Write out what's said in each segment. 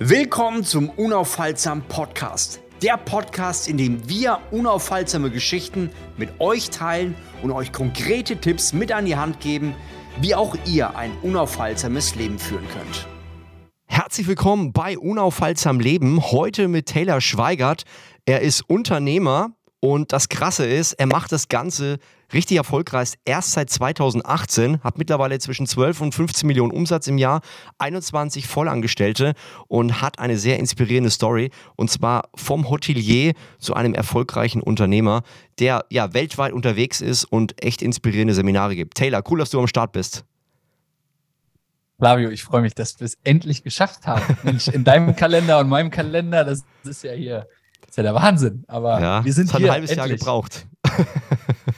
Willkommen zum Unaufhaltsam Podcast. Der Podcast, in dem wir unaufhaltsame Geschichten mit euch teilen und euch konkrete Tipps mit an die Hand geben, wie auch ihr ein unaufhaltsames Leben führen könnt. Herzlich willkommen bei Unaufhaltsam Leben. Heute mit Taylor Schweigert. Er ist Unternehmer und das Krasse ist, er macht das Ganze richtig erfolgreich erst seit 2018, hat mittlerweile zwischen 12 und 15 Millionen Umsatz im Jahr, 21 Vollangestellte und hat eine sehr inspirierende Story. Und zwar vom Hotelier zu einem erfolgreichen Unternehmer, der ja weltweit unterwegs ist und echt inspirierende Seminare gibt. Taylor, cool, dass du am Start bist. Flavio, ich freue mich, dass wir es endlich geschafft haben. Mensch, in deinem Kalender und meinem Kalender, das ist ja hier ist ja der Wahnsinn. Aber ja, wir sind es hat hier. ein halbes endlich. Jahr gebraucht.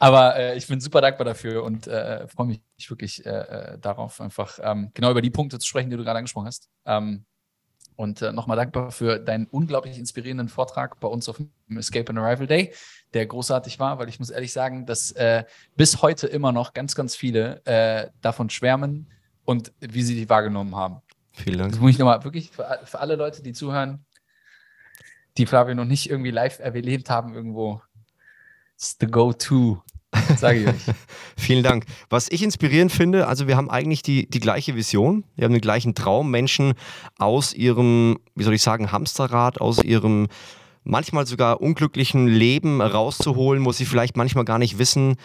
Aber äh, ich bin super dankbar dafür und äh, freue mich wirklich äh, äh, darauf, einfach ähm, genau über die Punkte zu sprechen, die du gerade angesprochen hast. Ähm, und äh, nochmal dankbar für deinen unglaublich inspirierenden Vortrag bei uns auf dem Escape and Arrival Day, der großartig war, weil ich muss ehrlich sagen, dass äh, bis heute immer noch ganz, ganz viele davon schwärmen und wie sie die wahrgenommen haben. Vielen Dank. Das muss ich nochmal wirklich für, für alle Leute, die zuhören, die Flavio noch nicht irgendwie live erlebt haben irgendwo, it's the go-to, sage ich euch. Vielen Dank. Was ich inspirierend finde, also wir haben eigentlich die, die gleiche Vision, wir haben den gleichen Traum, Menschen aus ihrem, wie soll ich sagen, Hamsterrad, aus ihrem manchmal sogar unglücklichen Leben rauszuholen, wo sie vielleicht manchmal gar nicht wissen,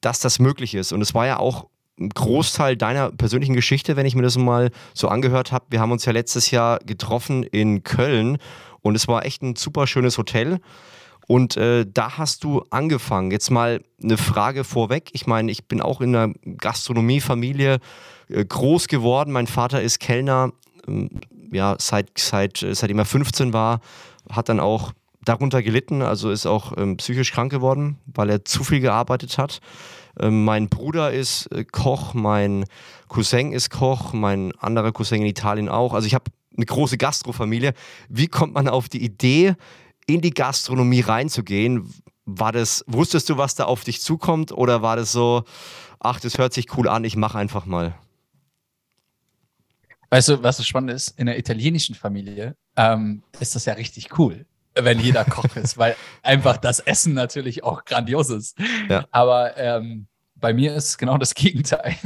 dass das möglich ist. Und es war ja auch ein Großteil deiner persönlichen Geschichte, wenn ich mir das mal so angehört habe. Wir haben uns ja letztes Jahr getroffen in Köln und es war echt ein super schönes Hotel. Und äh, da hast du angefangen. Jetzt mal eine Frage vorweg. Ich meine, ich bin auch in einer Gastronomiefamilie äh, groß geworden. Mein Vater ist Kellner, ähm, ja, seit, seit, äh, seitdem er 15 war, hat dann auch darunter gelitten, also ist auch ähm, psychisch krank geworden, weil er zu viel gearbeitet hat. Ähm, mein Bruder ist äh, Koch, mein Cousin ist Koch, mein anderer Cousin in Italien auch. Also ich habe eine große Gastrofamilie. Wie kommt man auf die Idee, in die Gastronomie reinzugehen? War das, wusstest du, was da auf dich zukommt oder war das so, ach, das hört sich cool an, ich mache einfach mal? Weißt du, was so spannend ist? In der italienischen Familie ähm, ist das ja richtig cool, wenn jeder Koch ist, weil einfach das Essen natürlich auch grandios ist. Ja. Aber ähm, bei mir ist genau das Gegenteil.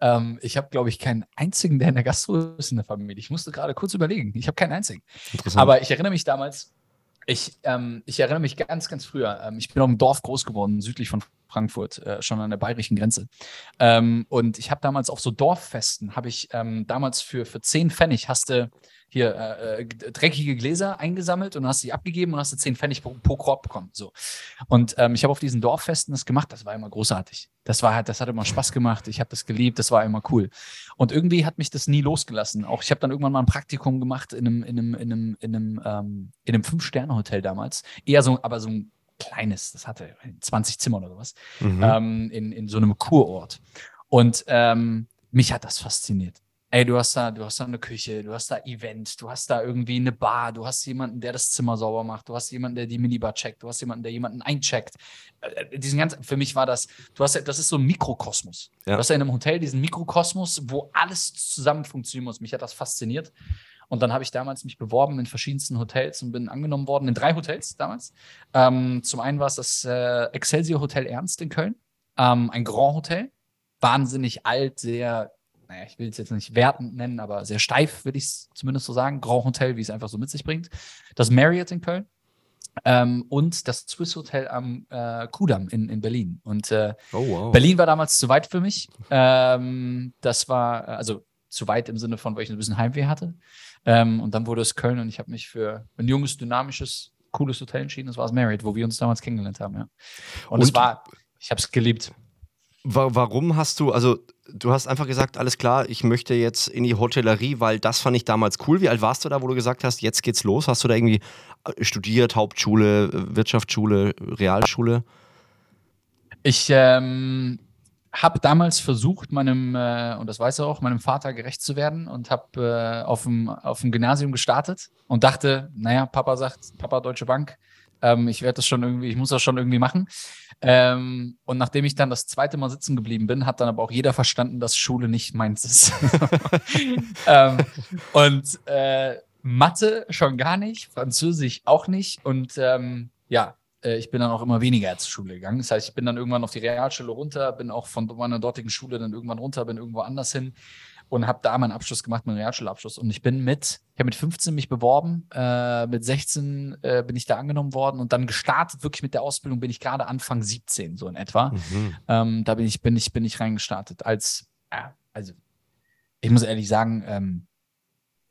Ähm, ich habe, glaube ich, keinen einzigen, der in der Gastro ist in der Familie. Ich musste gerade kurz überlegen. Ich habe keinen einzigen. Aber ich erinnere mich damals, ich, ähm, ich erinnere mich ganz, ganz früher. Ähm, ich bin auf einem Dorf groß geworden, südlich von Frankfurt, äh, schon an der bayerischen Grenze. Ähm, und ich habe damals auf so Dorffesten, habe ich ähm, damals für, für 10 Pfennig hast du hier äh, dreckige Gläser eingesammelt und hast sie abgegeben und hast du 10 Pfennig pro, pro Korb bekommen. So. Und ähm, ich habe auf diesen Dorffesten das gemacht, das war immer großartig. Das war halt, das hat immer Spaß gemacht, ich habe das geliebt, das war immer cool. Und irgendwie hat mich das nie losgelassen. Auch ich habe dann irgendwann mal ein Praktikum gemacht in einem, in einem, in einem, in einem, ähm, in einem Fünf-Sterne-Hotel damals. Eher so, aber so ein kleines, das hatte 20 Zimmer oder sowas, Mhm. ähm, in, in so einem Kurort. Und ähm, mich hat das fasziniert. Ey, du hast da, du hast da eine Küche, du hast da Event, du hast da irgendwie eine Bar, du hast jemanden, der das Zimmer sauber macht, du hast jemanden, der die Minibar checkt, du hast jemanden, der jemanden eincheckt. Äh, diesen ganzen, für mich war das, du hast, das ist so ein Mikrokosmos. Ja. Du hast ja in einem Hotel diesen Mikrokosmos, wo alles zusammen funktionieren muss. Mich hat das fasziniert. Und dann habe ich damals mich beworben in verschiedensten Hotels und bin angenommen worden in drei Hotels damals. Ähm, zum einen war es das äh, Excelsior Hotel Ernst in Köln, ähm, ein Grand Hotel, wahnsinnig alt, sehr, naja, ich will es jetzt nicht wertend nennen, aber sehr steif, würde ich es zumindest so sagen. Grand Hotel, wie es einfach so mit sich bringt. Das Marriott in Köln. Ähm, und das Swiss Hotel am äh, Kudamm in, in Berlin. Und äh, Oh, wow. Berlin war damals zu weit für mich. Ähm, das war, also zu weit im Sinne von, weil ich ein bisschen Heimweh hatte. Ähm, und dann wurde es Köln und ich habe mich für ein junges, dynamisches, cooles Hotel entschieden. Das war das Marriott, wo wir uns damals kennengelernt haben, ja. Und, es Und- war, ich habe es geliebt. Wa- Warum hast du, also du hast einfach gesagt, alles klar, ich möchte jetzt in die Hotellerie, weil das fand ich damals cool. Wie alt warst du da, wo du gesagt hast, jetzt geht's los? Hast du da irgendwie äh, studiert, Hauptschule, Wirtschaftsschule, Realschule? Ich ähm, habe damals versucht, meinem, äh, und das weiß er auch, meinem Vater gerecht zu werden und habe äh, auf dem Gymnasium gestartet und dachte, naja, Papa sagt, Papa Deutsche Bank, Ähm, ich werde das schon irgendwie, ich muss das schon irgendwie machen. Ähm, und nachdem ich dann das zweite Mal sitzen geblieben bin, hat dann aber auch jeder verstanden, dass Schule nicht meins ist. ähm, und äh, Mathe schon gar nicht, Französisch auch nicht. Und ähm, ja, äh, ich bin dann auch immer weniger zur Schule gegangen. Das heißt, ich bin dann irgendwann auf die Realschule runter, bin auch von meiner dortigen Schule dann irgendwann runter, bin irgendwo anders hin und habe da meinen Abschluss gemacht, meinen Realschulabschluss. Und ich bin mit, ich habe mit 15 mich beworben, äh, mit 16 äh, bin ich da angenommen worden und dann gestartet wirklich mit der Ausbildung bin ich gerade Anfang 17 so in etwa. Mhm. Ähm, da bin ich, bin ich, bin ich reingestartet als, ja, also ich muss ehrlich sagen, ähm,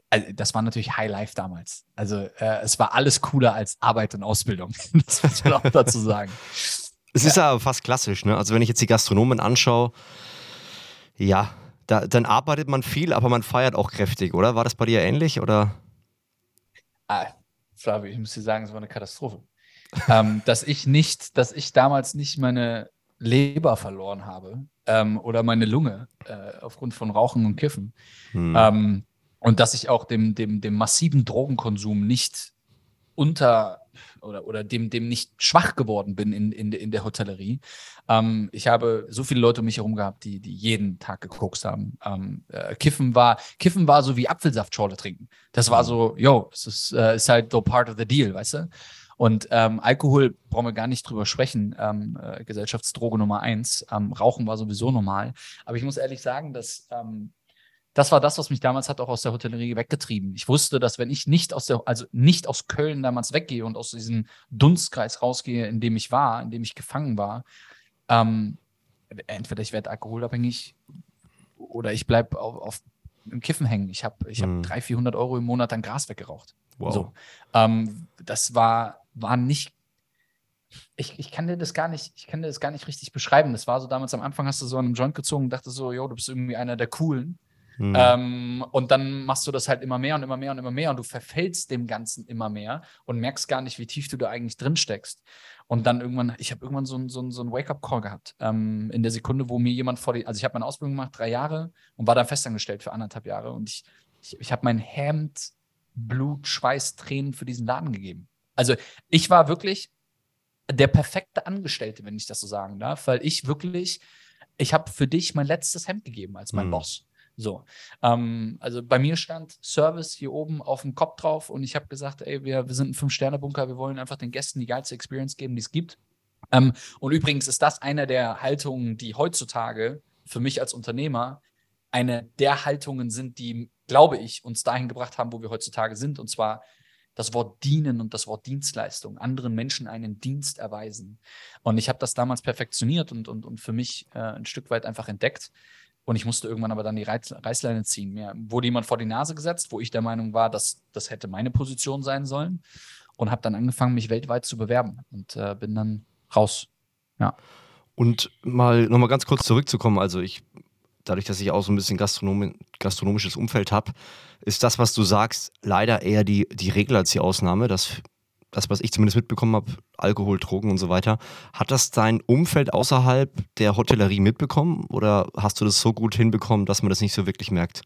also das war natürlich High Life damals. Also äh, es war alles cooler als Arbeit und Ausbildung. das muss man auch dazu sagen. Es ja. ist ja fast klassisch, ne? Also wenn ich jetzt die Gastronomen anschaue, ja, da, dann arbeitet man viel, aber man feiert auch kräftig, oder? War das bei dir ähnlich, oder? Ah, Flavio, ich muss dir sagen, es war eine Katastrophe. ähm, dass ich nicht, dass ich damals nicht meine Leber verloren habe ähm, oder meine Lunge äh, aufgrund von Rauchen und Kiffen. Hm. Ähm, und dass ich auch dem, dem, dem massiven Drogenkonsum nicht unter oder, oder dem, dem nicht schwach geworden bin in, in, in der Hotellerie. Ähm, ich habe so viele Leute um mich herum gehabt, die, die jeden Tag gekokst haben. Ähm, äh, Kiffen war, Kiffen war so wie Apfelsaftschorle trinken. Das war so, yo, es ist, äh, ist halt so part of the deal, weißt du? Und ähm, Alkohol brauchen wir gar nicht drüber sprechen. Ähm, äh, Gesellschaftsdroge Nummer eins. Ähm, Rauchen war sowieso normal. Aber ich muss ehrlich sagen, dass ähm, das war das, was mich damals hat auch aus der Hotellerie weggetrieben. Ich wusste, dass wenn ich nicht aus der, also nicht aus Köln damals weggehe und aus diesem Dunstkreis rausgehe, in dem ich war, in dem ich gefangen war, ähm, entweder ich werde alkoholabhängig oder ich bleibe auf, auf im Kiffen hängen. Ich habe ich hab hm. 300, 400 Euro im Monat an Gras weggeraucht. Wow. So. Ähm, das war, war nicht ich, ich kann dir das gar nicht, ich kann dir das gar nicht richtig beschreiben. Das war so damals am Anfang hast du so einen Joint gezogen und dachte so, jo, du bist irgendwie einer der coolen. Mhm. Ähm, und dann machst du das halt immer mehr und immer mehr und immer mehr und du verfällst dem Ganzen immer mehr und merkst gar nicht, wie tief du da eigentlich drin steckst. Und dann irgendwann, ich habe irgendwann so einen so so ein Wake-up-Call gehabt. Ähm, in der Sekunde, wo mir jemand vor die, also ich habe meine Ausbildung gemacht, drei Jahre und war dann festangestellt für anderthalb Jahre. Und ich, ich, ich habe mein Hemd, Blut, Schweiß, Tränen für diesen Laden gegeben. Also ich war wirklich der perfekte Angestellte, wenn ich das so sagen darf, weil ich wirklich, ich habe für dich mein letztes Hemd gegeben als mein mhm. Boss. So. Ähm, also bei mir stand Service hier oben auf dem Kopf drauf und ich habe gesagt, ey, wir, wir sind ein Fünf-Sterne-Bunker, wir wollen einfach den Gästen die geilste Experience geben, die es gibt. Ähm, und übrigens ist das eine der Haltungen, die heutzutage für mich als Unternehmer eine der Haltungen sind, die, glaube ich, uns dahin gebracht haben, wo wir heutzutage sind. Und zwar das Wort dienen und das Wort Dienstleistung, anderen Menschen einen Dienst erweisen. Und ich habe das damals perfektioniert und, und, und für mich äh, ein Stück weit einfach entdeckt. Und ich musste irgendwann aber dann die Reißleine ziehen. Mir wurde jemand vor die Nase gesetzt, wo ich der Meinung war, dass das hätte meine Position sein sollen. Und habe dann angefangen, mich weltweit zu bewerben und äh, bin dann raus. Ja. Und mal nochmal ganz kurz zurückzukommen, also ich, dadurch, dass ich auch so ein bisschen Gastronom gastronomisches Umfeld habe, ist das, was du sagst, leider eher die, die Regel als die Ausnahme, dass das, was ich zumindest mitbekommen habe, Alkohol, Drogen und so weiter. Hat das dein Umfeld außerhalb der Hotellerie mitbekommen oder hast du das so gut hinbekommen, dass man das nicht so wirklich merkt?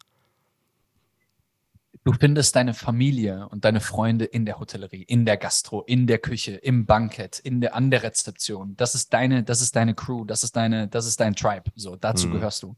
Du findest deine Familie und deine Freunde in der Hotellerie, in der Gastro, in der Küche, im Bankett, in der, an der Rezeption. Das ist deine, das ist deine Crew, das ist deine, das ist dein Tribe. So, dazu mhm. gehörst du.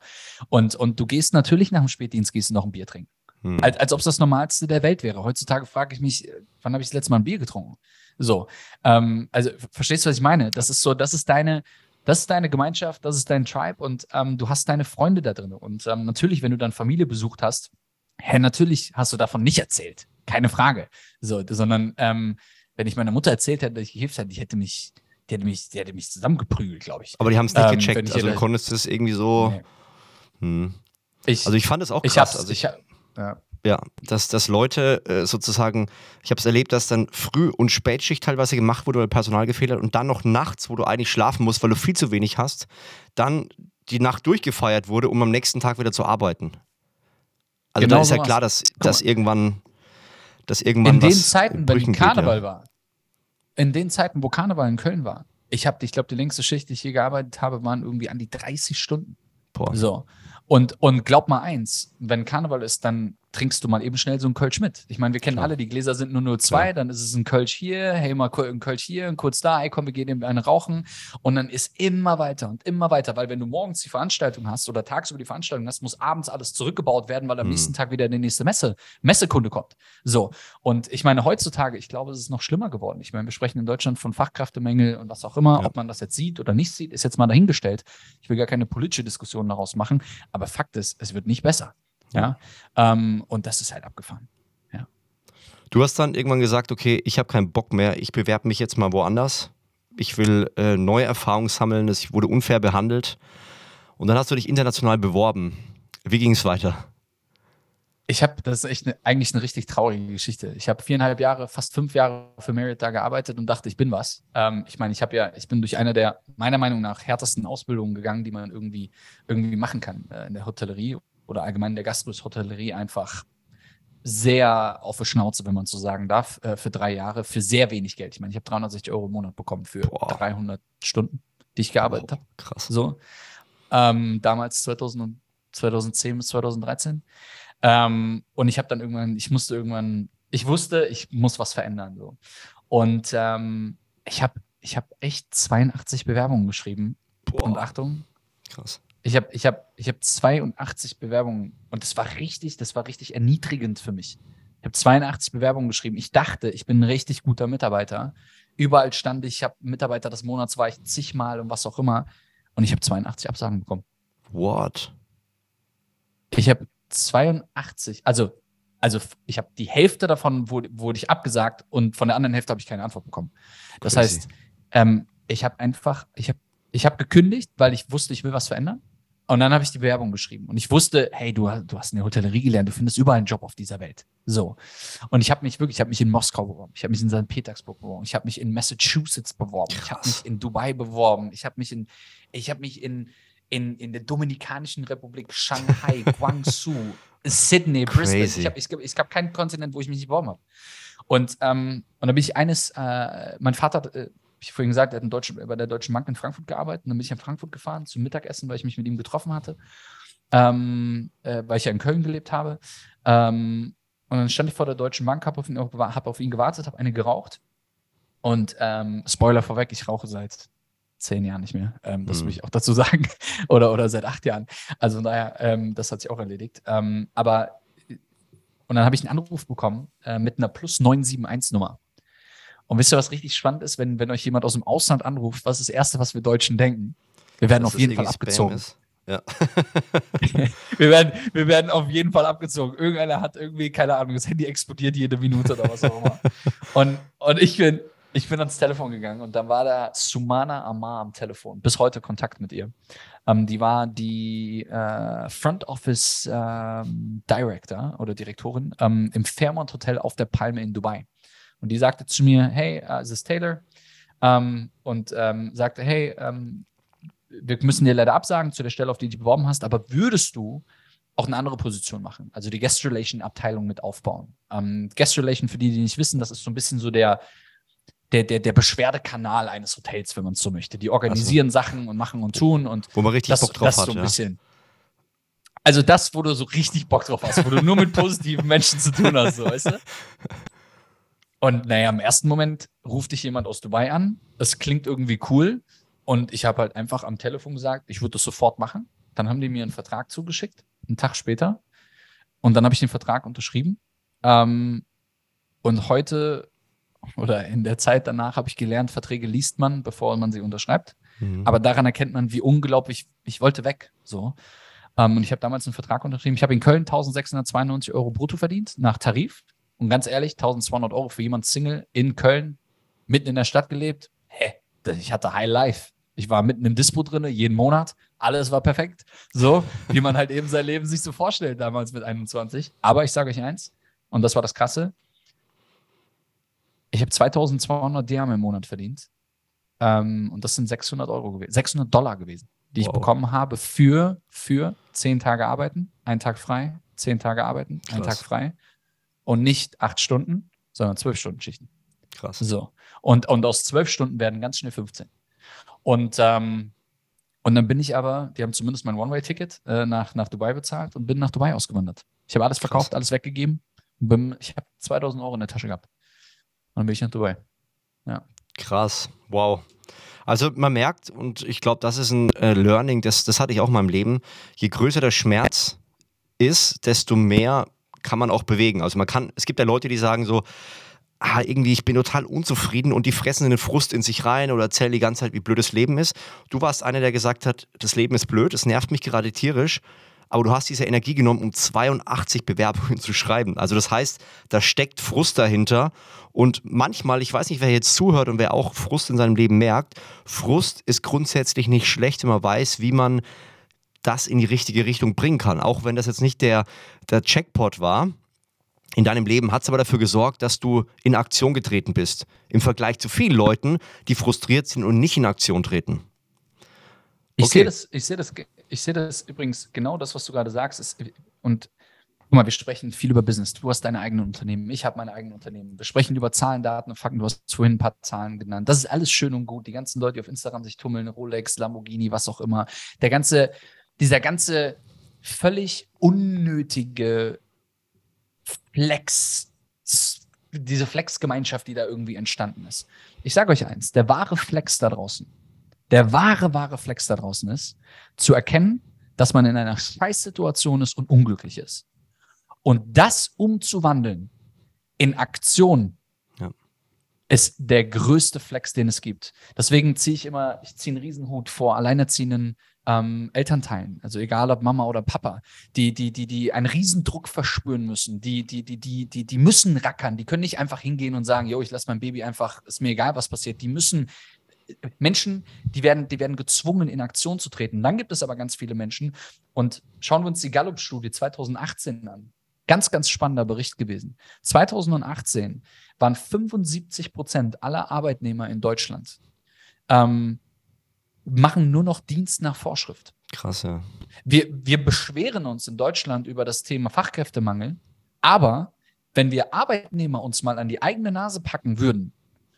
Und, und du gehst natürlich nach dem Spätdienst, gehst du noch ein Bier trinken. Hm. Als, als ob es das Normalste der Welt wäre. Heutzutage frage ich mich, wann habe ich das letzte Mal ein Bier getrunken? So, ähm, also verstehst du, was ich meine? Das ist so, das ist deine, das ist deine Gemeinschaft, das ist dein Tribe und ähm, du hast deine Freunde da drin. Und ähm, natürlich, wenn du dann Familie besucht hast, hä, natürlich hast du davon nicht erzählt. Keine Frage. So, sondern ähm, wenn ich meiner Mutter erzählt hätte, dass ich gekifft hätte, ich hätte mich, die hätte mich, die hätte mich zusammengeprügelt, glaube ich. Aber die haben es nicht ähm, gecheckt. Also du konntest es irgendwie so. Nee. Hm. Ich, also ich fand es auch krass. Ich also ich, ich, ja. Ja, dass, dass Leute äh, sozusagen, ich habe es erlebt, dass dann Früh- und Spätschicht teilweise gemacht wurde, weil Personal gefehlt hat und dann noch nachts, wo du eigentlich schlafen musst, weil du viel zu wenig hast, dann die Nacht durchgefeiert wurde, um am nächsten Tag wieder zu arbeiten. Also genau da ist ja klar, dass, dass irgendwann, dass irgendwann In den Zeiten, wenn Karneval geht, ja. war, in den Zeiten, wo Karneval in Köln war, ich habe, ich glaube, die längste Schicht, die ich je gearbeitet habe, waren irgendwie an die 30 Stunden. Boah. So. Und, und glaub mal eins, wenn Karneval ist, dann trinkst du mal eben schnell so einen Kölsch mit. Ich meine, wir kennen Klar. alle, die Gläser sind nur 02, Klar. dann ist es ein Kölsch hier, hey, mal ein Kölsch hier, kurz da, ey, komm, wir gehen eben eine rauchen. Und dann ist immer weiter und immer weiter, weil wenn du morgens die Veranstaltung hast oder tagsüber die Veranstaltung hast, muss abends alles zurückgebaut werden, weil am hm. nächsten Tag wieder der nächste Messe, Messekunde kommt. So. Und ich meine, heutzutage, ich glaube, es ist noch schlimmer geworden. Ich meine, wir sprechen in Deutschland von Fachkräftemängel und was auch immer. Ja. Ob man das jetzt sieht oder nicht sieht, ist jetzt mal dahingestellt. Ich will gar keine politische Diskussion daraus machen, aber Fakt ist, es wird nicht besser. Ja. Ähm, und das ist halt abgefahren. Ja. Du hast dann irgendwann gesagt, okay, ich habe keinen Bock mehr, ich bewerbe mich jetzt mal woanders. Ich will äh, neue Erfahrungen sammeln, ich wurde unfair behandelt. Und dann hast du dich international beworben. Wie ging es weiter? Ich habe, das ist echt ne, eigentlich eine richtig traurige Geschichte. Ich habe viereinhalb Jahre, fast fünf Jahre für Merit da gearbeitet und dachte, ich bin was. Ähm, ich meine, ich habe ja, ich bin durch eine der meiner Meinung nach härtesten Ausbildungen gegangen, die man irgendwie, irgendwie machen kann äh, in der Hotellerie oder allgemein in der Gasthotellerie einfach sehr auf die Schnauze, wenn man so sagen darf, äh, für drei Jahre, für sehr wenig Geld. Ich meine, ich habe 360 Euro im Monat bekommen für Boah. 300 Stunden, die ich gearbeitet habe. Krass. So. Ähm, damals 2000 2010 bis 2013. Ähm, und ich habe dann irgendwann, ich musste irgendwann, ich wusste, ich muss was verändern. So. Und ähm, ich habe ich hab echt 82 Bewerbungen geschrieben. Boah. Und Achtung. Krass. Ich habe ich hab, ich hab 82 Bewerbungen und das war richtig, das war richtig erniedrigend für mich. Ich habe 82 Bewerbungen geschrieben. Ich dachte, ich bin ein richtig guter Mitarbeiter. Überall stand ich, ich habe Mitarbeiter des Monats war ich zigmal und was auch immer. Und ich habe 82 Absagen bekommen. What? Ich habe 82, also, also ich habe die Hälfte davon wurde, wurde ich abgesagt und von der anderen Hälfte habe ich keine Antwort bekommen. Das Crazy. heißt, ähm, ich habe einfach, ich habe ich hab gekündigt, weil ich wusste, ich will was verändern. Und dann habe ich die Bewerbung geschrieben. Und ich wusste, hey, du, du hast in der Hotellerie gelernt, du findest überall einen Job auf dieser Welt. So. Und ich habe mich wirklich, ich habe mich in Moskau beworben, ich habe mich in St. Petersburg beworben, ich habe mich in Massachusetts beworben, ich habe mich in Dubai beworben, ich habe mich in, ich habe mich in, in, in der Dominikanischen Republik, Shanghai, Guangzhou, Sydney, Brisbane. Ich, hab, ich, es gab keinen Kontinent, wo ich mich nicht beworben habe. Und, ähm, und dann bin ich eines, äh, mein Vater, äh, ich vorhin gesagt, er hat Deutschen, bei der Deutschen Bank in Frankfurt gearbeitet. Und dann bin ich in Frankfurt gefahren zum Mittagessen, weil ich mich mit ihm getroffen hatte, ähm, äh, weil ich ja in Köln gelebt habe. Ähm, und dann stand ich vor der Deutschen Bank, habe auf, ihn, hab auf ihn gewartet, habe eine geraucht. Und ähm, Spoiler vorweg, ich rauche seit zehn Jahren nicht mehr. Ähm, das mhm. will ich auch dazu sagen. oder, oder seit acht Jahren. Also daher, ähm, das hat sich auch erledigt. Ähm, aber und dann habe ich einen Anruf bekommen äh, mit einer Plus 971-Nummer. Und wisst ihr, was richtig spannend ist, wenn, wenn euch jemand aus dem Ausland anruft, was ist das Erste, was wir Deutschen denken? Wir werden Dass auf jeden Fall abgezogen. Ja. wir, werden, wir werden auf jeden Fall abgezogen. Irgendeiner hat irgendwie, keine Ahnung, das Handy explodiert jede Minute oder was auch immer. und, und ich bin, ich bin ans Telefon gegangen und dann war da Sumana Amar am Telefon. Bis heute Kontakt mit ihr. Ähm, die war die äh, Front Office ähm, Director oder Direktorin ähm, im Fairmont Hotel auf der Palme in Dubai. Und die sagte zu mir, hey, uh, es ist Taylor. Ähm, und ähm, sagte, hey, ähm, wir müssen dir leider absagen zu der Stelle, auf die du beworben hast, aber würdest du auch eine andere Position machen, also die Guest Relation Abteilung mit aufbauen. Ähm, Guest Relation, für die, die nicht wissen, das ist so ein bisschen so der, der, der, der Beschwerdekanal eines Hotels, wenn man es so möchte. Die organisieren also, Sachen und machen und tun und wo man richtig das, Bock drauf das hat. So ein ja. bisschen. Also das, wo du so richtig Bock drauf hast, wo du nur mit positiven Menschen zu tun hast, so, weißt du? Und naja, im ersten Moment ruft dich jemand aus Dubai an. Es klingt irgendwie cool. Und ich habe halt einfach am Telefon gesagt, ich würde das sofort machen. Dann haben die mir einen Vertrag zugeschickt, einen Tag später. Und dann habe ich den Vertrag unterschrieben. Ähm, und heute oder in der Zeit danach habe ich gelernt, Verträge liest man, bevor man sie unterschreibt. Mhm. Aber daran erkennt man, wie unglaublich ich wollte weg. So. Ähm, und ich habe damals einen Vertrag unterschrieben. Ich habe in Köln 1692 Euro brutto verdient nach Tarif. Und ganz ehrlich, 1200 Euro für jemand Single in Köln, mitten in der Stadt gelebt. Hä? Ich hatte High Life. Ich war mitten im Dispo drin, jeden Monat. Alles war perfekt. So, wie man halt eben sein Leben sich so vorstellt, damals mit 21. Aber ich sage euch eins, und das war das Krasse. Ich habe 2200 Dirham im Monat verdient. Ähm, und das sind 600 Euro gewesen, 600 Dollar gewesen, die wow. ich bekommen habe für, für 10 Tage arbeiten, ein Tag frei, 10 Tage arbeiten, Krass. ein Tag frei. Und nicht 8 Stunden, sondern 12 Stunden Schichten. Krass. So. Und, und aus 12 Stunden werden ganz schnell 15. Und, ähm, und dann bin ich aber, die haben zumindest mein One-Way-Ticket äh, nach, nach Dubai bezahlt und bin nach Dubai ausgewandert. Ich habe alles verkauft, Krass. alles weggegeben. Bin, ich habe 2000 Euro in der Tasche gehabt. Und dann bin ich nach Dubai. Ja. Krass, wow. Also man merkt, und ich glaube, das ist ein äh, Learning, das, das hatte ich auch in meinem Leben, je größer der Schmerz ist, desto mehr kann man auch bewegen. Also man kann, es gibt ja Leute, die sagen so, ah, irgendwie, ich bin total unzufrieden und die fressen den Frust in sich rein oder erzählen die ganze Zeit, wie blöd das Leben ist. Du warst einer, der gesagt hat, das Leben ist blöd, es nervt mich gerade tierisch aber du hast diese Energie genommen, um 82 Bewerbungen zu schreiben. Also das heißt, da steckt Frust dahinter. Und manchmal, ich weiß nicht, wer jetzt zuhört und wer auch Frust in seinem Leben merkt, Frust ist grundsätzlich nicht schlecht, wenn man weiß, wie man das in die richtige Richtung bringen kann. Auch wenn das jetzt nicht der, der Checkpot war, in deinem Leben hat es aber dafür gesorgt, dass du in Aktion getreten bist. Im Vergleich zu vielen Leuten, die frustriert sind und nicht in Aktion treten. Ich sehe das, seh das ich sehe das übrigens genau das, was du gerade sagst. Ist, und guck mal, wir sprechen viel über Business. Du hast deine eigenen Unternehmen, ich habe meine eigenen Unternehmen. Wir sprechen über Zahlen, Daten und Fakten. Du hast vorhin ein paar Zahlen genannt. Das ist alles schön und gut. Die ganzen Leute, die auf Instagram sich tummeln, Rolex, Lamborghini, was auch immer. Der ganze, dieser ganze völlig unnötige Flex, diese Flex-Gemeinschaft, die da irgendwie entstanden ist. Ich sage euch eins, der wahre Flex da draußen der wahre, wahre Flex da draußen ist, zu erkennen, dass man in einer Scheißsituation ist und unglücklich ist. Und das umzuwandeln in Aktion ja. ist der größte Flex, den es gibt. Deswegen ziehe ich immer, ich ziehe einen Riesenhut vor alleinerziehenden ähm, Elternteilen, also egal ob Mama oder Papa, die, die, die, die einen Riesendruck verspüren müssen, die, die, die, die, die, die müssen rackern, die können nicht einfach hingehen und sagen, yo, ich lasse mein Baby einfach, ist mir egal, was passiert. Die müssen Menschen, die werden, die werden gezwungen, in Aktion zu treten. Dann gibt es aber ganz viele Menschen. Und schauen wir uns die Gallup-Studie 2018 an. Ganz, ganz spannender Bericht gewesen. 2018 waren 75 Prozent aller Arbeitnehmer in Deutschland ähm, machen nur noch Dienst nach Vorschrift. Krass, ja. Wir, wir beschweren uns in Deutschland über das Thema Fachkräftemangel, aber wenn wir Arbeitnehmer uns mal an die eigene Nase packen würden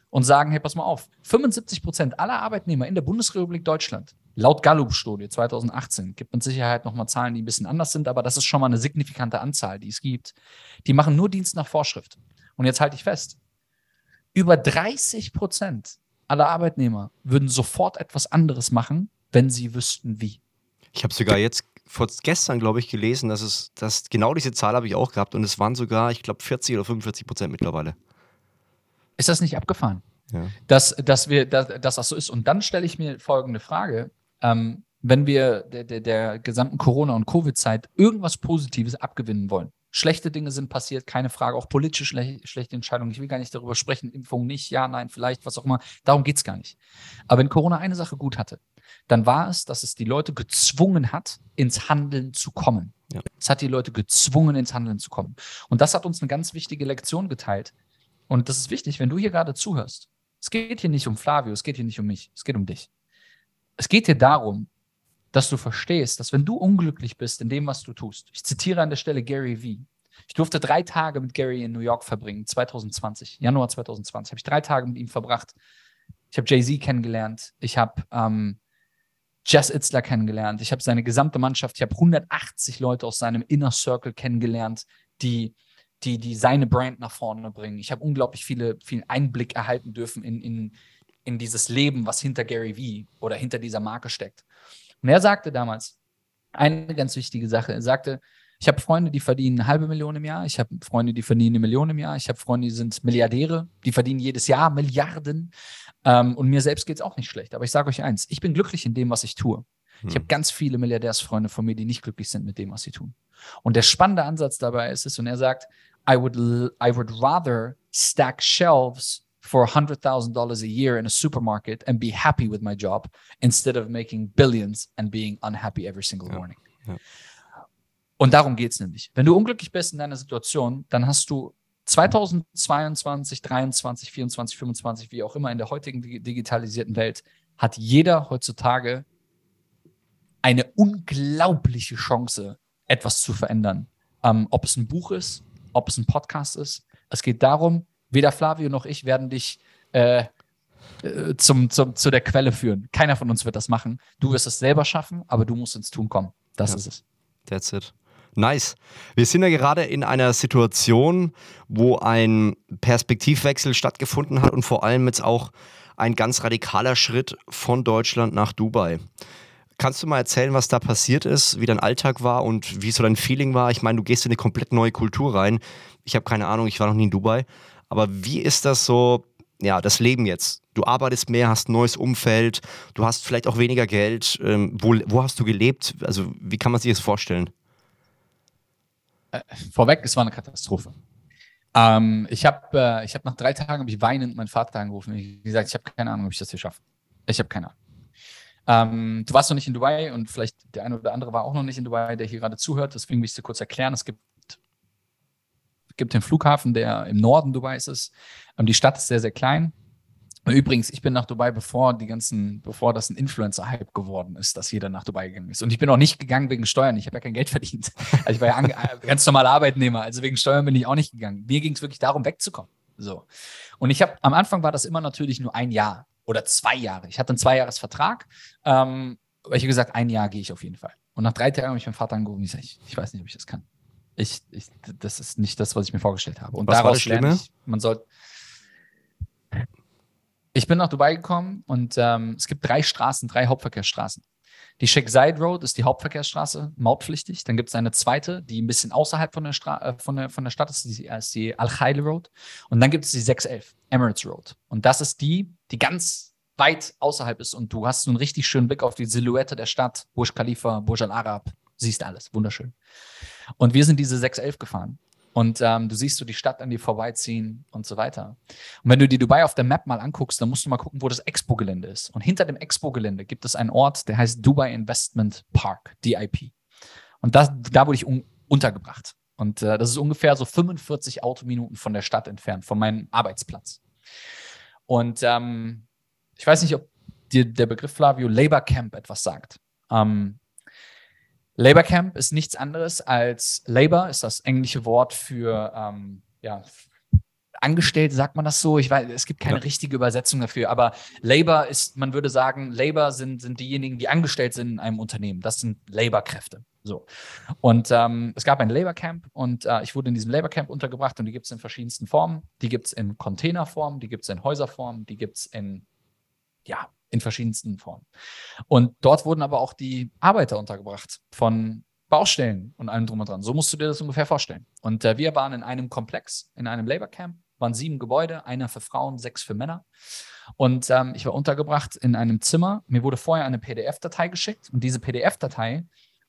und sagen, hey, pass mal auf, 75 Prozent aller Arbeitnehmer in der Bundesrepublik Deutschland, laut Gallup-Studie 2018, gibt mit Sicherheit nochmal Zahlen, die ein bisschen anders sind, aber das ist schon mal eine signifikante Anzahl, die es gibt, die machen nur Dienst nach Vorschrift. Und jetzt halte ich fest, über 30 Prozent aller Arbeitnehmer würden sofort etwas anderes machen, wenn sie wüssten, wie. Ich habe sogar jetzt vor gestern, glaube ich, gelesen, dass es, dass genau diese Zahl habe ich auch gehabt und es waren sogar, ich glaube, 40 oder 45 Prozent mittlerweile. Ist das nicht abgefahren? Ja. Dass, dass, wir, dass, dass das so ist. Und dann stelle ich mir folgende Frage. Ähm, wenn wir der, der, der gesamten Corona- und Covid-Zeit irgendwas Positives abgewinnen wollen. Schlechte Dinge sind passiert, keine Frage, auch politische schle schlechte Entscheidungen. Ich will gar nicht darüber sprechen, Impfung nicht, ja, nein, vielleicht, was auch immer. Darum geht es gar nicht. Aber wenn Corona eine Sache gut hatte, dann war es, dass es die Leute gezwungen hat, ins Handeln zu kommen. Ja. Es hat die Leute gezwungen, ins Handeln zu kommen. Und das hat uns eine ganz wichtige Lektion geteilt. Und das ist wichtig, wenn du hier gerade zuhörst. Es geht hier nicht um Flavio, es geht hier nicht um mich, es geht um dich. Es geht hier darum, dass du verstehst, dass wenn du unglücklich bist in dem, was du tust, ich zitiere an der Stelle Gary Vee, ich durfte drei Tage mit Gary in New York verbringen, 2020, Januar 2020, habe ich drei Tage mit ihm verbracht. Ich habe Jay-Z kennengelernt, ich habe ähm, Jess Itzler kennengelernt, ich habe seine gesamte Mannschaft, ich habe 180 Leute aus seinem Inner Circle kennengelernt, die die, die seine Brand nach vorne bringen. Ich habe unglaublich viele, viel Einblick erhalten dürfen in, in, in dieses Leben, was hinter Gary Vee oder hinter dieser Marke steckt. Und er sagte damals eine ganz wichtige Sache. Er sagte, ich habe Freunde, die verdienen eine halbe Million im Jahr. Ich habe Freunde, die verdienen eine Million im Jahr. Ich habe Freunde, die sind Milliardäre, die verdienen jedes Jahr Milliarden. Ähm, und mir selbst geht es auch nicht schlecht. Aber ich sage euch eins, ich bin glücklich in dem, was ich tue. Hm. Ich habe ganz viele Milliardärsfreunde von mir, die nicht glücklich sind mit dem, was sie tun. Und der spannende Ansatz dabei ist es, und er sagt, I would I would rather stack shelves for $100,000 a year in a supermarket and be happy with my job instead of making billions and being unhappy every single morning. Ja. Und darum geht es nämlich. Wenn du unglücklich bist in deiner Situation, dann hast du 2022, 23, 24, 25, wie auch immer in der heutigen digitalisierten Welt, hat jeder heutzutage eine unglaubliche Chance, etwas zu verändern. Ähm, ob es ein Buch ist, ob es ein Podcast ist. Es geht darum, weder Flavio noch ich werden dich äh, äh, zum, zum, zu der Quelle führen. Keiner von uns wird das machen. Du wirst es selber schaffen, aber du musst ins Tun kommen. Das ja. ist es. That's it. Nice. Wir sind ja gerade in einer Situation, wo ein Perspektivwechsel stattgefunden hat und vor allem jetzt auch ein ganz radikaler Schritt von Deutschland nach Dubai. Kannst du mal erzählen, was da passiert ist, wie dein Alltag war und wie so dein Feeling war? Ich meine, du gehst in eine komplett neue Kultur rein. Ich habe keine Ahnung, ich war noch nie in Dubai. Aber wie ist das so, ja, das Leben jetzt? Du arbeitest mehr, hast ein neues Umfeld, du hast vielleicht auch weniger Geld. Ähm, wo, wo hast du gelebt? Also, wie kann man sich das vorstellen? Äh, vorweg, es war eine Katastrophe. Ähm, ich habe äh, hab nach drei Tagen ich weinend meinen Vater angerufen. Ich gesagt, ich habe keine Ahnung, ob ich das hier schaffe. Ich habe keine Ahnung. Ähm, du warst noch nicht in Dubai und vielleicht der eine oder andere war auch noch nicht in Dubai, der hier gerade zuhört. Deswegen will ich es dir kurz erklären. Es gibt, gibt den Flughafen, der im Norden Dubais ist. Und die Stadt ist sehr, sehr klein. Übrigens, ich bin nach Dubai, bevor die ganzen, bevor das ein Influencer-Hype geworden ist, dass jeder nach Dubai gegangen ist. Und ich bin auch nicht gegangen wegen Steuern. Ich habe ja kein Geld verdient. Also ich war ja ganz normaler Arbeitnehmer. Also wegen Steuern bin ich auch nicht gegangen. Mir ging es wirklich darum, wegzukommen. So. Und ich habe, am Anfang war das immer natürlich nur ein Jahr oder zwei Jahre. Ich hatte einen Zweijahresvertrag. Ähm, ich habe gesagt, ein Jahr gehe ich auf jeden Fall. Und nach drei Tagen habe ich meinen Vater angerufen und sage, ich, ich weiß nicht, ob ich das kann. Ich, ich, das ist nicht das, was ich mir vorgestellt habe. Und was daraus lerne ich, man soll, ich bin nach Dubai gekommen und ähm, es gibt drei Straßen, drei Hauptverkehrsstraßen. Die Sheikh Zayed Road ist die Hauptverkehrsstraße, mautpflichtig. Dann gibt es eine zweite, die ein bisschen außerhalb von der, Stra äh, von der, von der Stadt ist, die, ist die Al-Khail Road. Und dann gibt es die 611, Emirates Road. Und das ist die, die ganz weit außerhalb ist. Und du hast so einen richtig schönen Blick auf die Silhouette der Stadt, Burj Khalifa, Burj Al Arab. Siehst alles, wunderschön. Und wir sind diese 611 gefahren. Und ähm, du siehst so die Stadt an dir vorbeiziehen und so weiter. Und wenn du die Dubai auf der Map mal anguckst, dann musst du mal gucken, wo das Expo-Gelände ist. Und hinter dem Expo-Gelände gibt es einen Ort, der heißt Dubai Investment Park, DIP. Und das, da wurde ich un untergebracht. Und äh, das ist ungefähr so 45 Autominuten von der Stadt entfernt, von meinem Arbeitsplatz. Und ähm, ich weiß nicht, ob dir der Begriff Flavio Labor Camp etwas sagt. Ähm, Labor Camp ist nichts anderes als Labor, ist das englische Wort für ähm, ja, angestellt, sagt man das so? Ich weiß, es gibt keine ja. richtige Übersetzung dafür, aber Labor ist, man würde sagen, Labor sind, sind diejenigen, die angestellt sind in einem Unternehmen. Das sind Labor-Kräfte. So. Und ähm, es gab ein Labor Camp und äh, ich wurde in diesem Labor Camp untergebracht und die gibt es in verschiedensten Formen. Die gibt es in Containerform, die gibt es in Häuserform, die gibt es in ja, in verschiedensten Formen. Und dort wurden aber auch die Arbeiter untergebracht von Baustellen und allem drum und dran. So musst du dir das ungefähr vorstellen. Und äh, wir waren in einem Komplex, in einem Labor Camp, waren sieben Gebäude, einer für Frauen, sechs für Männer. Und ähm, ich war untergebracht in einem Zimmer. Mir wurde vorher eine PDF-Datei geschickt und diese PDF-Datei,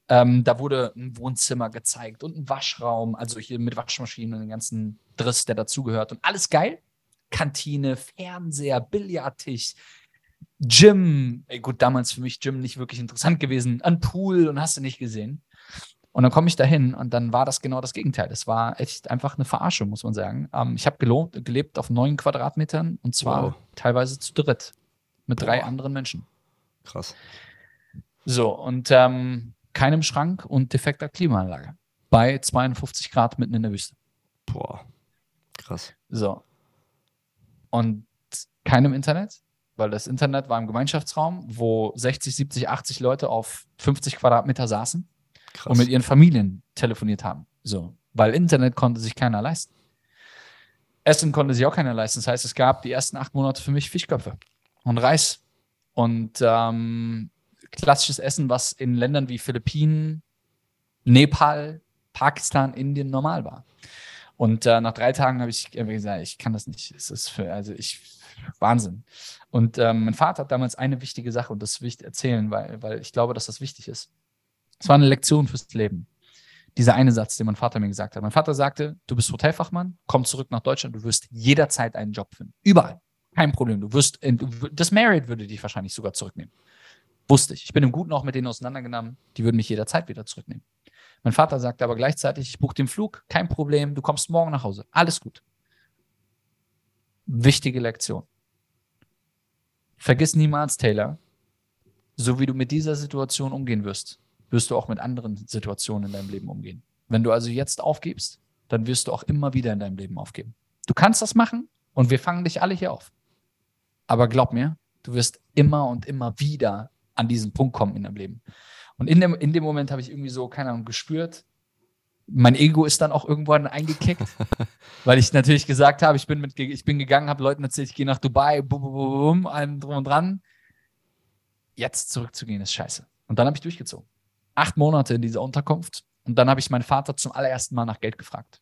ähm, da wurde ein Wohnzimmer gezeigt und ein Waschraum, also hier mit Waschmaschinen und den ganzen Driss, der dazugehört und alles geil. Kantine, Fernseher, Billardtisch, Gym, ey, gut, damals für mich Gym nicht wirklich interessant gewesen, ein Pool und hast du nicht gesehen. Und dann komme ich dahin und dann war das genau das Gegenteil. Es war echt einfach eine Verarschung, muss man sagen. Ähm, ich habe gelebt auf neun Quadratmetern und zwar wow. teilweise zu dritt mit Boah. drei anderen Menschen. Krass. So, und ähm, keinem Schrank und defekter Klimaanlage. Bei 52 Grad mitten in der Wüste. Boah, krass. So. Und keinem Internet, weil das Internet war im Gemeinschaftsraum, wo 60, 70, 80 Leute auf 50 Quadratmeter saßen Krass. und mit ihren Familien telefoniert haben. So, weil Internet konnte sich keiner leisten. Essen konnte sich auch keiner leisten. Das heißt, es gab die ersten acht Monate für mich Fischköpfe und Reis und ähm, klassisches Essen, was in Ländern wie Philippinen, Nepal, Pakistan, Indien normal war. Und äh, nach drei Tagen habe ich gesagt, ich kann das nicht. Es ist für, also ich, Wahnsinn. Und ähm, mein Vater hat damals eine wichtige Sache, und das will ich erzählen, weil, weil ich glaube, dass das wichtig ist. Es war eine Lektion fürs Leben. Dieser eine Satz, den mein Vater mir gesagt hat. Mein Vater sagte, du bist Hotelfachmann, komm zurück nach Deutschland, du wirst jederzeit einen Job finden. Überall. Kein Problem. Du wirst, das Marriott würde dich wahrscheinlich sogar zurücknehmen. Wusste ich. Ich bin im Guten auch mit denen auseinandergenommen. Die würden mich jederzeit wieder zurücknehmen. Mein Vater sagte aber gleichzeitig, ich buche den Flug, kein Problem, du kommst morgen nach Hause. Alles gut. Wichtige Lektion. Vergiss niemals, Taylor, so wie du mit dieser Situation umgehen wirst, wirst du auch mit anderen Situationen in deinem Leben umgehen. Wenn du also jetzt aufgibst, dann wirst du auch immer wieder in deinem Leben aufgeben. Du kannst das machen und wir fangen dich alle hier auf. Aber glaub mir, du wirst immer und immer wieder an diesen Punkt kommen in deinem Leben. Und in dem, in dem Moment habe ich irgendwie so, keine Ahnung, gespürt, mein Ego ist dann auch irgendwann eingekickt, weil ich natürlich gesagt habe, ich bin, mit, ich bin gegangen, habe Leuten erzählt, ich gehe nach Dubai, bum, bum, bum, allem drum und dran. Jetzt zurückzugehen ist scheiße. Und dann habe ich durchgezogen. Acht Monate in dieser Unterkunft und dann habe ich meinen Vater zum allerersten Mal nach Geld gefragt,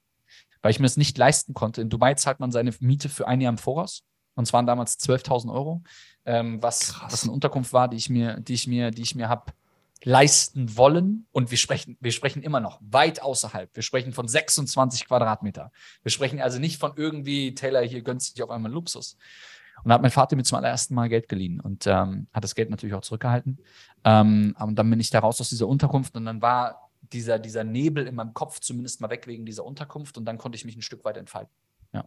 weil ich mir es nicht leisten konnte. In Dubai zahlt man seine Miete für ein Jahr im Voraus. Und zwar waren damals 12.000 Euro, ähm, was, was eine Unterkunft war, die ich mir, die ich mir, die ich mir habe leisten wollen. Und wir sprechen, wir sprechen immer noch weit außerhalb. Wir sprechen von 26 Quadratmeter. Wir sprechen also nicht von irgendwie, Taylor hier gönnt sich auf einmal Luxus. Und da hat mein Vater mir zum allerersten Mal Geld geliehen und ähm, hat das Geld natürlich auch zurückgehalten. Ähm, und dann bin ich da raus aus dieser Unterkunft und dann war dieser, dieser Nebel in meinem Kopf zumindest mal weg wegen dieser Unterkunft und dann konnte ich mich ein Stück weit entfalten. Ja.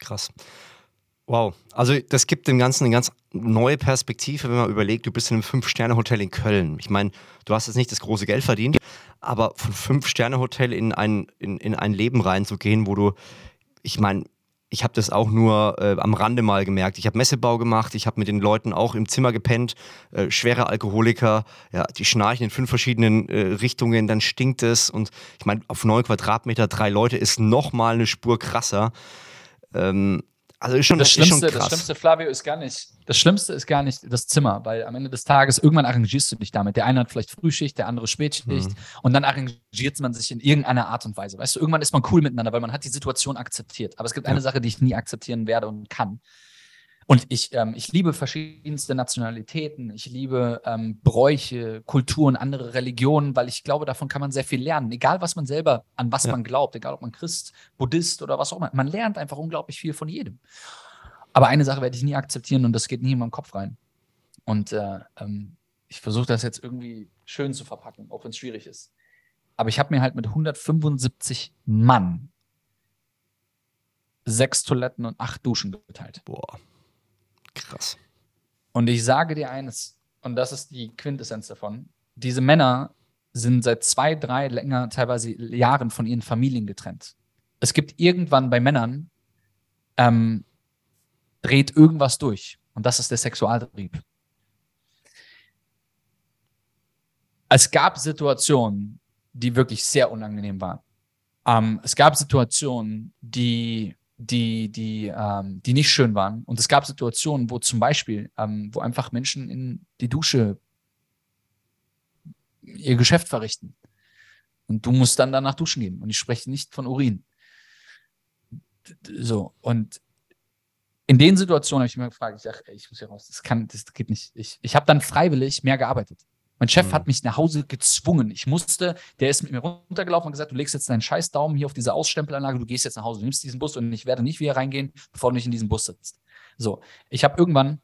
Krass. Wow, also das gibt dem Ganzen eine ganz neue Perspektive, wenn man überlegt, du bist in einem Fünf-Sterne-Hotel in Köln. Ich meine, du hast jetzt nicht das große Geld verdient, aber von Fünf-Sterne-Hotel in ein, in, in ein Leben reinzugehen, wo du, ich meine, ich habe das auch nur äh, am Rande mal gemerkt. Ich habe Messebau gemacht, ich habe mit den Leuten auch im Zimmer gepennt, äh, schwere Alkoholiker, ja, die schnarchen in fünf verschiedenen äh, Richtungen, dann stinkt es und ich meine, auf neun Quadratmeter drei Leute ist nochmal eine Spur krasser. Ähm, also ist schon, das Schlimmste, ist schon krass. Das Schlimmste, Flavio, ist gar nicht, das Schlimmste ist gar nicht das Zimmer, weil am Ende des Tages irgendwann arrangierst du dich damit. Der eine hat vielleicht Frühschicht, der andere Spätschicht mhm. und dann arrangiert man sich in irgendeiner Art und Weise. Weißt du, irgendwann ist man cool miteinander, weil man hat die Situation akzeptiert. Aber es gibt ja. eine Sache, die ich nie akzeptieren werde und kann. Und ich, ähm, ich liebe verschiedenste Nationalitäten, ich liebe ähm, Bräuche, Kulturen, andere Religionen, weil ich glaube, davon kann man sehr viel lernen. Egal, was man selber, an was ja. man glaubt, egal ob man Christ, Buddhist oder was auch immer. Man lernt einfach unglaublich viel von jedem. Aber eine Sache werde ich nie akzeptieren und das geht nie in meinen Kopf rein. Und äh, ähm, ich versuche das jetzt irgendwie schön zu verpacken, auch wenn es schwierig ist. Aber ich habe mir halt mit 175 Mann sechs Toiletten und acht Duschen geteilt. Boah. Krass. Und ich sage dir eines, und das ist die Quintessenz davon: diese Männer sind seit zwei, drei, länger, teilweise Jahren von ihren Familien getrennt. Es gibt irgendwann bei Männern, ähm, dreht irgendwas durch. Und das ist der Sexualtrieb. Es gab Situationen, die wirklich sehr unangenehm waren. Ähm, es gab Situationen, die die, die, ähm, die nicht schön waren. Und es gab Situationen, wo zum Beispiel, ähm, wo einfach Menschen in die Dusche ihr Geschäft verrichten. Und du musst dann danach duschen gehen. Und ich spreche nicht von Urin. So, und in den Situationen habe ich mir gefragt, ich dachte, ich muss hier raus, das kann, das geht nicht. Ich, ich habe dann freiwillig mehr gearbeitet. Mein Chef mhm. hat mich nach Hause gezwungen. Ich musste, der ist mit mir runtergelaufen und gesagt, du legst jetzt deinen scheiß Daumen hier auf diese Ausstempelanlage, du gehst jetzt nach Hause, du nimmst diesen Bus und ich werde nicht wieder reingehen, bevor du nicht in diesem Bus sitzt. So, ich habe irgendwann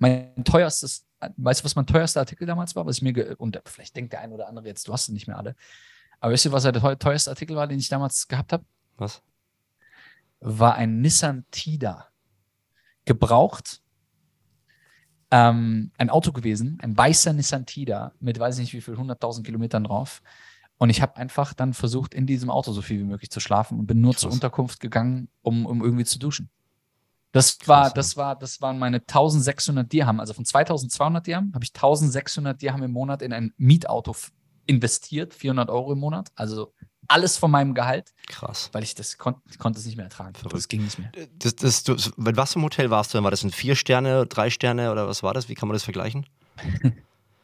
mein teuerstes, weißt du, was mein teuerster Artikel damals war, was ich mir, und vielleicht denkt der ein oder andere jetzt, du hast es nicht mehr alle. Aber weißt du, was der teuerste Artikel war, den ich damals gehabt habe? Was? War ein Nissan Tida. Gebraucht ähm, ein Auto gewesen, ein weißer Nissan Tida mit weiß ich nicht wie viel, 100.000 Kilometern drauf. Und ich habe einfach dann versucht, in diesem Auto so viel wie möglich zu schlafen und bin nur Krass. zur Unterkunft gegangen, um, um irgendwie zu duschen. Das war, das war, das waren meine 1600 Dirham. Also von 2200 Dirham habe ich 1600 Dirham im Monat in ein Mietauto investiert, 400 Euro im Monat. Also alles von meinem Gehalt. Krass. Weil ich das kon konnte es nicht mehr ertragen. Verrückt. Das ging nicht mehr. Das, das, du, mit was einem Hotel warst du denn? War das ein Vier Sterne, drei Sterne oder was war das? Wie kann man das vergleichen?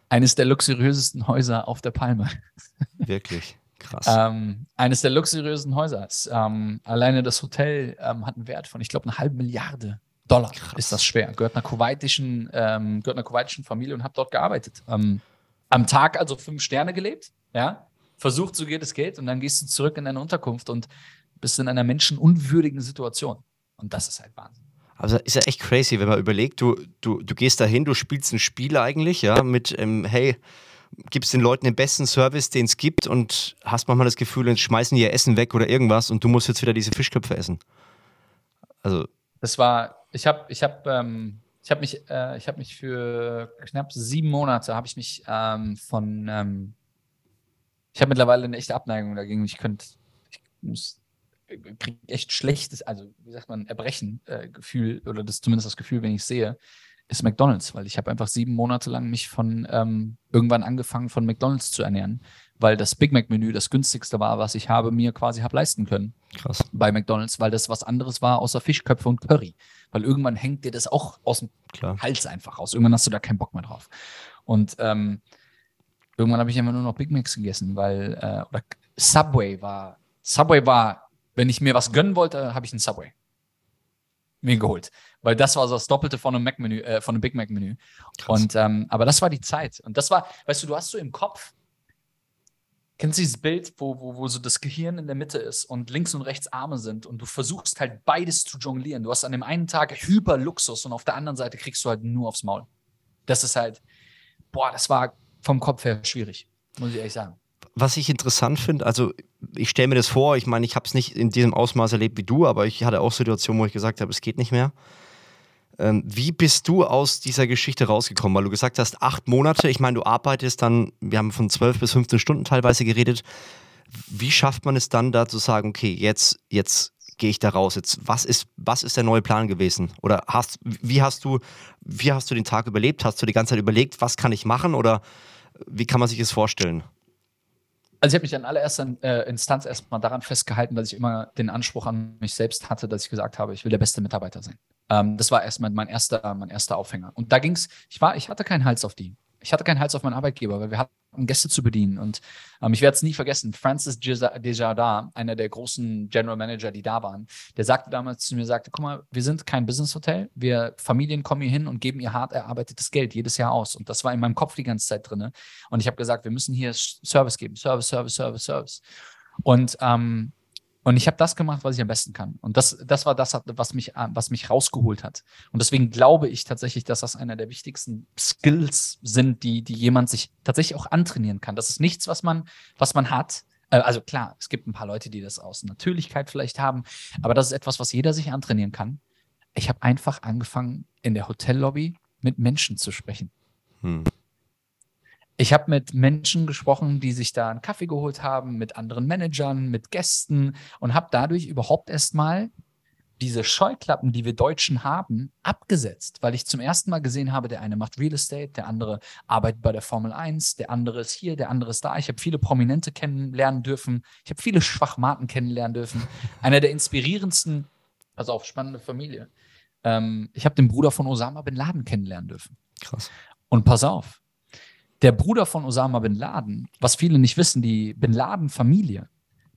eines der luxuriösesten Häuser auf der Palme. Wirklich. Krass. Ähm, eines der luxuriösen Häuser. Ähm, alleine das Hotel ähm, hat einen Wert von, ich glaube, eine halbe Milliarde Dollar. Krass. Ist das schwer. Gehört einer kuwaitischen, ähm, gehört einer kuwaitischen Familie und habe dort gearbeitet. Ähm, am Tag also fünf Sterne gelebt. Ja, versucht, so geht es geht, und dann gehst du zurück in deine Unterkunft und bist in einer menschenunwürdigen Situation. Und das ist halt Wahnsinn. Also ist ja echt crazy, wenn man überlegt, du, du, du gehst dahin, du spielst ein Spiel eigentlich, ja, mit, ähm, hey, gibst den Leuten den besten Service, den es gibt und hast manchmal das Gefühl, dann schmeißen die ihr Essen weg oder irgendwas und du musst jetzt wieder diese Fischköpfe essen. Also. Das war, ich habe ich hab, ähm, hab mich, äh, hab mich für knapp sieben Monate, habe ich mich ähm, von, ähm, ich habe mittlerweile eine echte Abneigung dagegen. Ich könnte, ich muss, kriege echt schlechtes, also wie sagt man, Erbrechen-Gefühl äh, oder das zumindest das Gefühl, wenn ich sehe, ist McDonalds, weil ich habe einfach sieben Monate lang mich von ähm, irgendwann angefangen von McDonalds zu ernähren, weil das Big Mac-Menü das günstigste war, was ich habe, mir quasi habe leisten können. Krass. Bei McDonalds, weil das was anderes war außer Fischköpfe und Curry. Weil irgendwann hängt dir das auch aus dem Klar. Hals einfach raus. Irgendwann hast du da keinen Bock mehr drauf. Und ähm, irgendwann habe ich immer nur noch Big Macs gegessen, weil äh, oder Subway war. Subway war, wenn ich mir was gönnen wollte, habe ich ein Subway mir geholt. Weil das war so das Doppelte von einem Mac-Menü, äh, von einem Big Mac-Menü. Und ähm, aber das war die Zeit. Und das war, weißt du, du hast so im Kopf, Kennst du dieses Bild, wo, wo, wo so das Gehirn in der Mitte ist und links und rechts Arme sind und du versuchst halt beides zu jonglieren. Du hast an dem einen Tag Hyperluxus und auf der anderen Seite kriegst du halt nur aufs Maul. Das ist halt, boah, das war vom Kopf her schwierig, muss ich ehrlich sagen. Was ich interessant finde, also ich stelle mir das vor, ich meine, ich habe es nicht in diesem Ausmaß erlebt wie du, aber ich hatte auch Situationen, wo ich gesagt habe, es geht nicht mehr. Ähm, wie bist du aus dieser Geschichte rausgekommen? Weil du gesagt hast, acht Monate, ich meine, du arbeitest dann, wir haben von zwölf bis 15 Stunden teilweise geredet. Wie schafft man es dann da zu sagen, okay, jetzt, jetzt gehe ich da raus? Jetzt, was ist, was ist der neue Plan gewesen? Oder hast, wie hast du, wie hast du den Tag überlebt? Hast du die ganze Zeit überlegt, was kann ich machen? Oder wie kann man sich das vorstellen? Also ich habe mich in allererster äh, Instanz erstmal daran festgehalten, dass ich immer den Anspruch an mich selbst hatte, dass ich gesagt habe, ich will der beste Mitarbeiter sein. Ähm, das war erstmal mein erster, mein erster Aufhänger. Und da ging es, ich war, ich hatte keinen Hals auf die. Ich hatte keinen Hals auf meinen Arbeitgeber, weil wir hatten Gäste zu bedienen. Und ähm, ich werde es nie vergessen, Francis Desjardins, einer der großen General Manager, die da waren, der sagte damals zu mir, sagte, guck mal, wir sind kein Business Hotel. Wir Familien kommen hier hin und geben ihr hart erarbeitetes Geld jedes Jahr aus. Und das war in meinem Kopf die ganze Zeit drin. Und ich habe gesagt, wir müssen hier Service geben. Service, Service, Service, Service. Und ähm, und ich habe das gemacht, was ich am besten kann. Und das, das war das, was mich, was mich rausgeholt hat. Und deswegen glaube ich tatsächlich, dass das einer der wichtigsten Skills sind, die, die jemand sich tatsächlich auch antrainieren kann. Das ist nichts, was man, was man hat. Äh, also klar, es gibt ein paar Leute, die das aus Natürlichkeit vielleicht haben, aber das ist etwas, was jeder sich antrainieren kann. Ich habe einfach angefangen, in der Hotellobby mit Menschen zu sprechen. Hm. Ich habe mit Menschen gesprochen, die sich da einen Kaffee geholt haben, mit anderen Managern, mit Gästen und habe dadurch überhaupt erstmal diese Scheuklappen, die wir Deutschen haben, abgesetzt, weil ich zum ersten Mal gesehen habe, der eine macht Real Estate, der andere arbeitet bei der Formel 1, der andere ist hier, der andere ist da. Ich habe viele Prominente kennenlernen dürfen, ich habe viele Schwachmaten kennenlernen dürfen. Einer der inspirierendsten, also auch spannende Familie. Ähm, ich habe den Bruder von Osama bin Laden kennenlernen dürfen. Krass. Und pass auf, der Bruder von Osama bin Laden, was viele nicht wissen, die Bin Laden-Familie,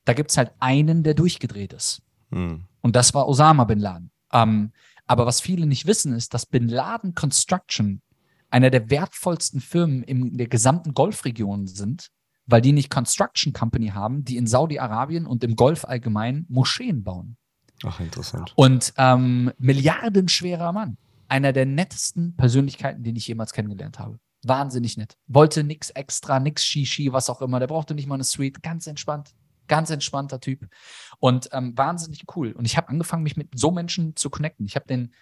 da gibt es halt einen, der durchgedreht ist. Hm. Und das war Osama bin Laden. Ähm, aber was viele nicht wissen, ist, dass Bin Laden Construction einer der wertvollsten Firmen in der gesamten Golfregion sind, weil die nicht Construction Company haben, die in Saudi-Arabien und im Golf allgemein Moscheen bauen. Ach, interessant. Und ähm, milliardenschwerer Mann. Einer der nettesten Persönlichkeiten, den ich jemals kennengelernt habe. Wahnsinnig nett. Wollte nichts extra, nichts Shishi, was auch immer. Der brauchte nicht mal eine Suite. Ganz entspannt. Ganz entspannter Typ. Und ähm, wahnsinnig cool. Und ich habe angefangen, mich mit so Menschen zu connecten. Ich habe den,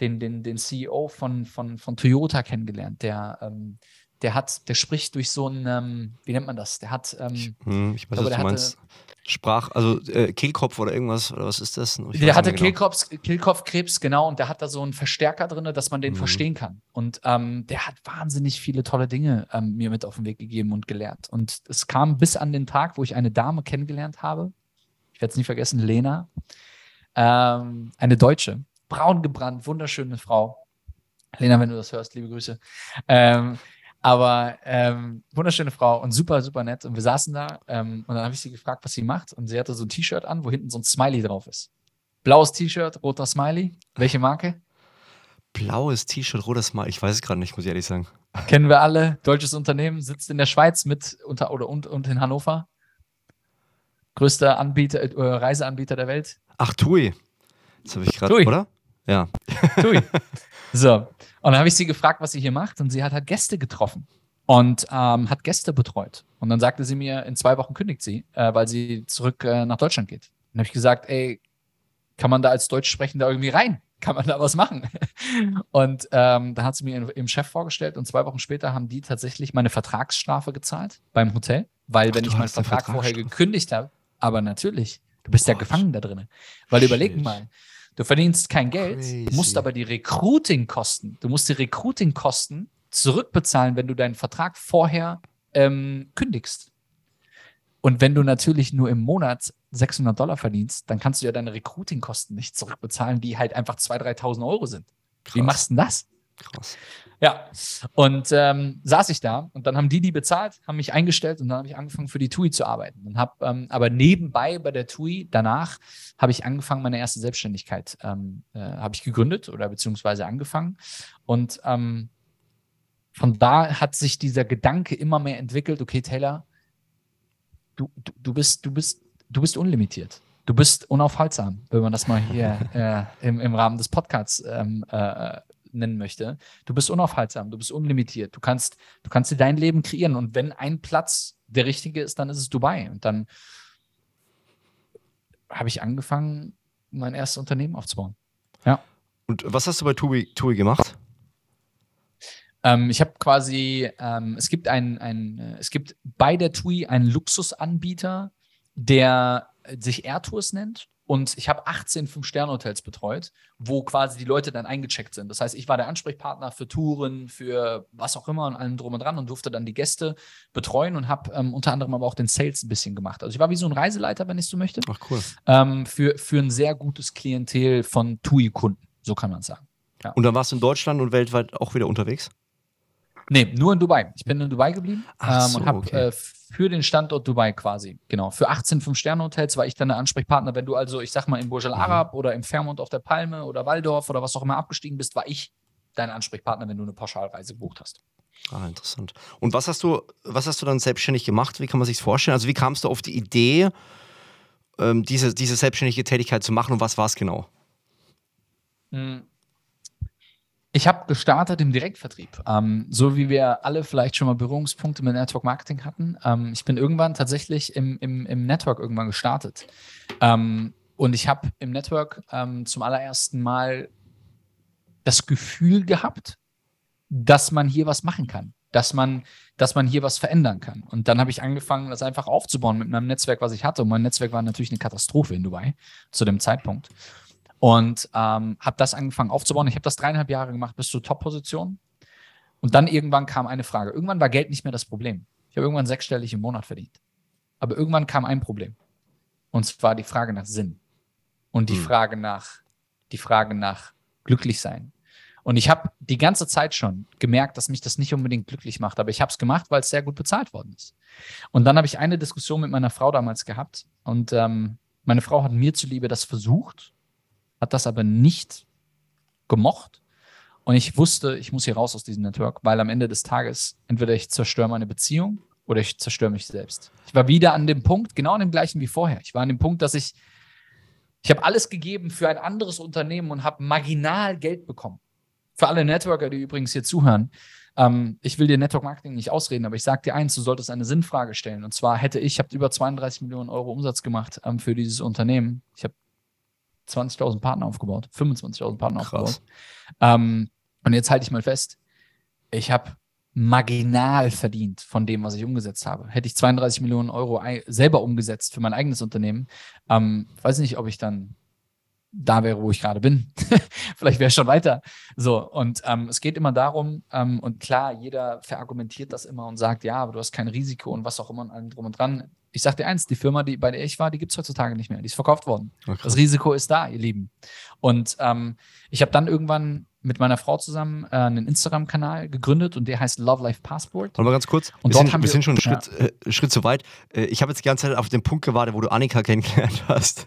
den, den, den CEO von, von, von Toyota kennengelernt, der, ähm, der hat, der spricht durch so ein, ähm, wie nennt man das? Der hat, ähm, ich, hm, ich weiß, glaube, was du meinst. Sprach, also äh, Kehlkopf oder irgendwas, oder was ist das? der hatte genau. Kehlkopf, Kehlkopfkrebs, genau, und der hat da so einen Verstärker drin, dass man den mhm. verstehen kann. Und ähm, der hat wahnsinnig viele tolle Dinge ähm, mir mit auf den Weg gegeben und gelehrt. Und es kam bis an den Tag, wo ich eine Dame kennengelernt habe. Ich werde es nie vergessen, Lena. Ähm, eine Deutsche, braun gebrannt, wunderschöne Frau. Lena, wenn du das hörst, liebe Grüße. Ähm, aber ähm, wunderschöne Frau und super, super nett. Und wir saßen da ähm, und dann habe ich sie gefragt, was sie macht. Und sie hatte so ein T-Shirt an, wo hinten so ein Smiley drauf ist. Blaues T-Shirt, roter Smiley. Welche Marke? Blaues T-Shirt, roter Smiley. Ich weiß es gerade nicht, muss ich ehrlich sagen. Kennen wir alle. Deutsches Unternehmen, sitzt in der Schweiz mit unter oder und, und in Hannover. Größter Anbieter, äh, Reiseanbieter der Welt. Ach, Tui. Das habe ich gerade, oder? Ja. Tui. So, und dann habe ich sie gefragt, was sie hier macht. Und sie hat halt Gäste getroffen und ähm, hat Gäste betreut. Und dann sagte sie mir, in zwei Wochen kündigt sie, äh, weil sie zurück äh, nach Deutschland geht. Dann habe ich gesagt, ey, kann man da als Deutschsprechender irgendwie rein? Kann man da was machen? und ähm, da hat sie mir im Chef vorgestellt und zwei Wochen später haben die tatsächlich meine Vertragsstrafe gezahlt beim Hotel, weil Ach, wenn ich meinen Vertrag vorher gekündigt habe, aber natürlich, du bist Gott. ja gefangen da drin. Weil Shit. überleg mal, Du verdienst kein Geld, Crazy. musst aber die Recruiting-Kosten, du musst die Recruiting-Kosten zurückbezahlen, wenn du deinen Vertrag vorher ähm, kündigst. Und wenn du natürlich nur im Monat 600 Dollar verdienst, dann kannst du ja deine Recruiting-Kosten nicht zurückbezahlen, die halt einfach 2.000, 3.000 Euro sind. Krass. Wie machst du denn das? Krass. Ja, und ähm, saß ich da und dann haben die die bezahlt, haben mich eingestellt und dann habe ich angefangen für die TUI zu arbeiten. Und hab, ähm, aber nebenbei bei der TUI, danach habe ich angefangen, meine erste Selbstständigkeit ähm, äh, habe ich gegründet oder beziehungsweise angefangen. Und ähm, von da hat sich dieser Gedanke immer mehr entwickelt, okay, Taylor, du, du, du bist, du bist, du bist unlimitiert. Du bist unaufhaltsam, wenn man das mal hier äh, im, im Rahmen des Podcasts ähm, äh, nennen möchte. Du bist unaufhaltsam, du bist unlimitiert. Du kannst, du kannst dir dein Leben kreieren. Und wenn ein Platz der richtige ist, dann ist es Dubai. Und dann habe ich angefangen, mein erstes Unternehmen aufzubauen. Ja. Und was hast du bei TUI, TUI gemacht? Ähm, ich habe quasi, ähm, es gibt ein, ein, äh, es gibt bei der TUI einen Luxusanbieter, der sich Air Tours nennt. Und ich habe 18 Fünf-Sterne-Hotels betreut, wo quasi die Leute dann eingecheckt sind. Das heißt, ich war der Ansprechpartner für Touren, für was auch immer und allem drum und dran und durfte dann die Gäste betreuen und habe ähm, unter anderem aber auch den Sales ein bisschen gemacht. Also ich war wie so ein Reiseleiter, wenn ich so möchte. Ach cool. Ähm, für, für ein sehr gutes Klientel von TUI-Kunden, so kann man sagen. Ja. Und dann warst du in Deutschland und weltweit auch wieder unterwegs? Nee, nur in Dubai. Ich bin in Dubai geblieben ähm, so, und habe okay. äh, für den Standort Dubai quasi, genau, für 18 Fünf-Sterne-Hotels war ich dann der Ansprechpartner. Wenn du also, ich sag mal, in Burj Al mhm. Arab mhm. oder im Fairmont auf der Palme oder Waldorf oder was auch immer abgestiegen bist, war ich dein Ansprechpartner, wenn du eine Pauschalreise gebucht hast. Ah, interessant. Und was hast du, was hast du dann selbstständig gemacht? Wie kann man sich das vorstellen? Also wie kamst du auf die Idee, ähm, diese, diese selbstständige Tätigkeit zu machen und was war es genau? Mhm. Ich habe gestartet im Direktvertrieb, ähm, so wie wir alle vielleicht schon mal Berührungspunkte mit Network Marketing hatten. Ähm, ich bin irgendwann tatsächlich im, im, im Network irgendwann gestartet. Ähm, und ich habe im Network ähm, zum allerersten Mal das Gefühl gehabt, dass man hier was machen kann, dass man, dass man hier was verändern kann. Und dann habe ich angefangen, das einfach aufzubauen mit meinem Netzwerk, was ich hatte. Und mein Netzwerk war natürlich eine Katastrophe in Dubai zu dem Zeitpunkt. Und ähm, habe das angefangen aufzubauen. Ich habe das dreieinhalb Jahre gemacht bis zur Top-Position. Und dann irgendwann kam eine Frage. Irgendwann war Geld nicht mehr das Problem. Ich habe irgendwann sechsstellig im Monat verdient. Aber irgendwann kam ein Problem. Und zwar die Frage nach Sinn. Und die hm. Frage nach, die Frage nach glücklich sein. Und ich habe die ganze Zeit schon gemerkt, dass mich das nicht unbedingt glücklich macht. Aber ich habe es gemacht, weil es sehr gut bezahlt worden ist. Und dann habe ich eine Diskussion mit meiner Frau damals gehabt. Und ähm, meine Frau hat mir zuliebe das versucht hat das aber nicht gemocht. Und ich wusste, ich muss hier raus aus diesem Network, weil am Ende des Tages entweder ich zerstöre meine Beziehung oder ich zerstöre mich selbst. Ich war wieder an dem Punkt, genau an dem gleichen wie vorher. Ich war an dem Punkt, dass ich, ich habe alles gegeben für ein anderes Unternehmen und habe marginal Geld bekommen. Für alle Networker, die übrigens hier zuhören, ähm, ich will dir Network Marketing nicht ausreden, aber ich sage dir eins, du solltest eine Sinnfrage stellen. Und zwar hätte ich, ich habe über 32 Millionen Euro Umsatz gemacht ähm, für dieses Unternehmen. Ich habe 20.000 Partner aufgebaut, 25.000 Partner Krass. aufgebaut. Ähm, und jetzt halte ich mal fest, ich habe marginal verdient von dem, was ich umgesetzt habe. Hätte ich 32 Millionen Euro selber umgesetzt für mein eigenes Unternehmen, ähm, weiß nicht, ob ich dann da wäre, wo ich gerade bin. Vielleicht wäre ich schon weiter. So, und ähm, es geht immer darum, ähm, und klar, jeder verargumentiert das immer und sagt, ja, aber du hast kein Risiko und was auch immer und allem drum und dran ich sag dir eins, die Firma, die, bei der ich war, die gibt es heutzutage nicht mehr. Die ist verkauft worden. Okay. Das Risiko ist da, ihr Lieben. Und ähm, ich habe dann irgendwann mit meiner Frau zusammen äh, einen Instagram-Kanal gegründet und der heißt Love Life Passport. Warte mal ganz kurz. Und wir, sind, wir, wir sind schon einen Schritt, äh, Schritt zu weit. Äh, ich habe jetzt die ganze Zeit auf den Punkt gewartet, wo du Annika kennengelernt hast.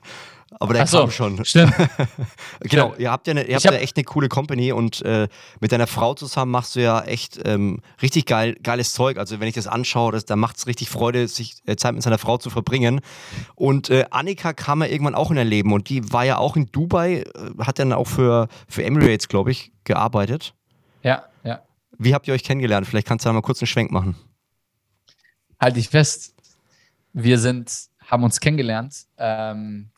Aber der Ach kam so, schon. Stimmt. genau, ihr habt ja, eine, ihr habt ja echt eine coole Company und äh, mit deiner Frau zusammen machst du ja echt ähm, richtig geil, geiles Zeug. Also wenn ich das anschaue, das, da macht es richtig Freude, sich äh, Zeit mit seiner Frau zu verbringen. Und äh, Annika kam ja irgendwann auch in dein Leben und die war ja auch in Dubai, äh, hat dann auch für, für Emirates, glaube ich, gearbeitet. Ja, ja. Wie habt ihr euch kennengelernt? Vielleicht kannst du da mal kurz einen Schwenk machen. Halt dich fest. Wir sind, haben uns kennengelernt. Ähm,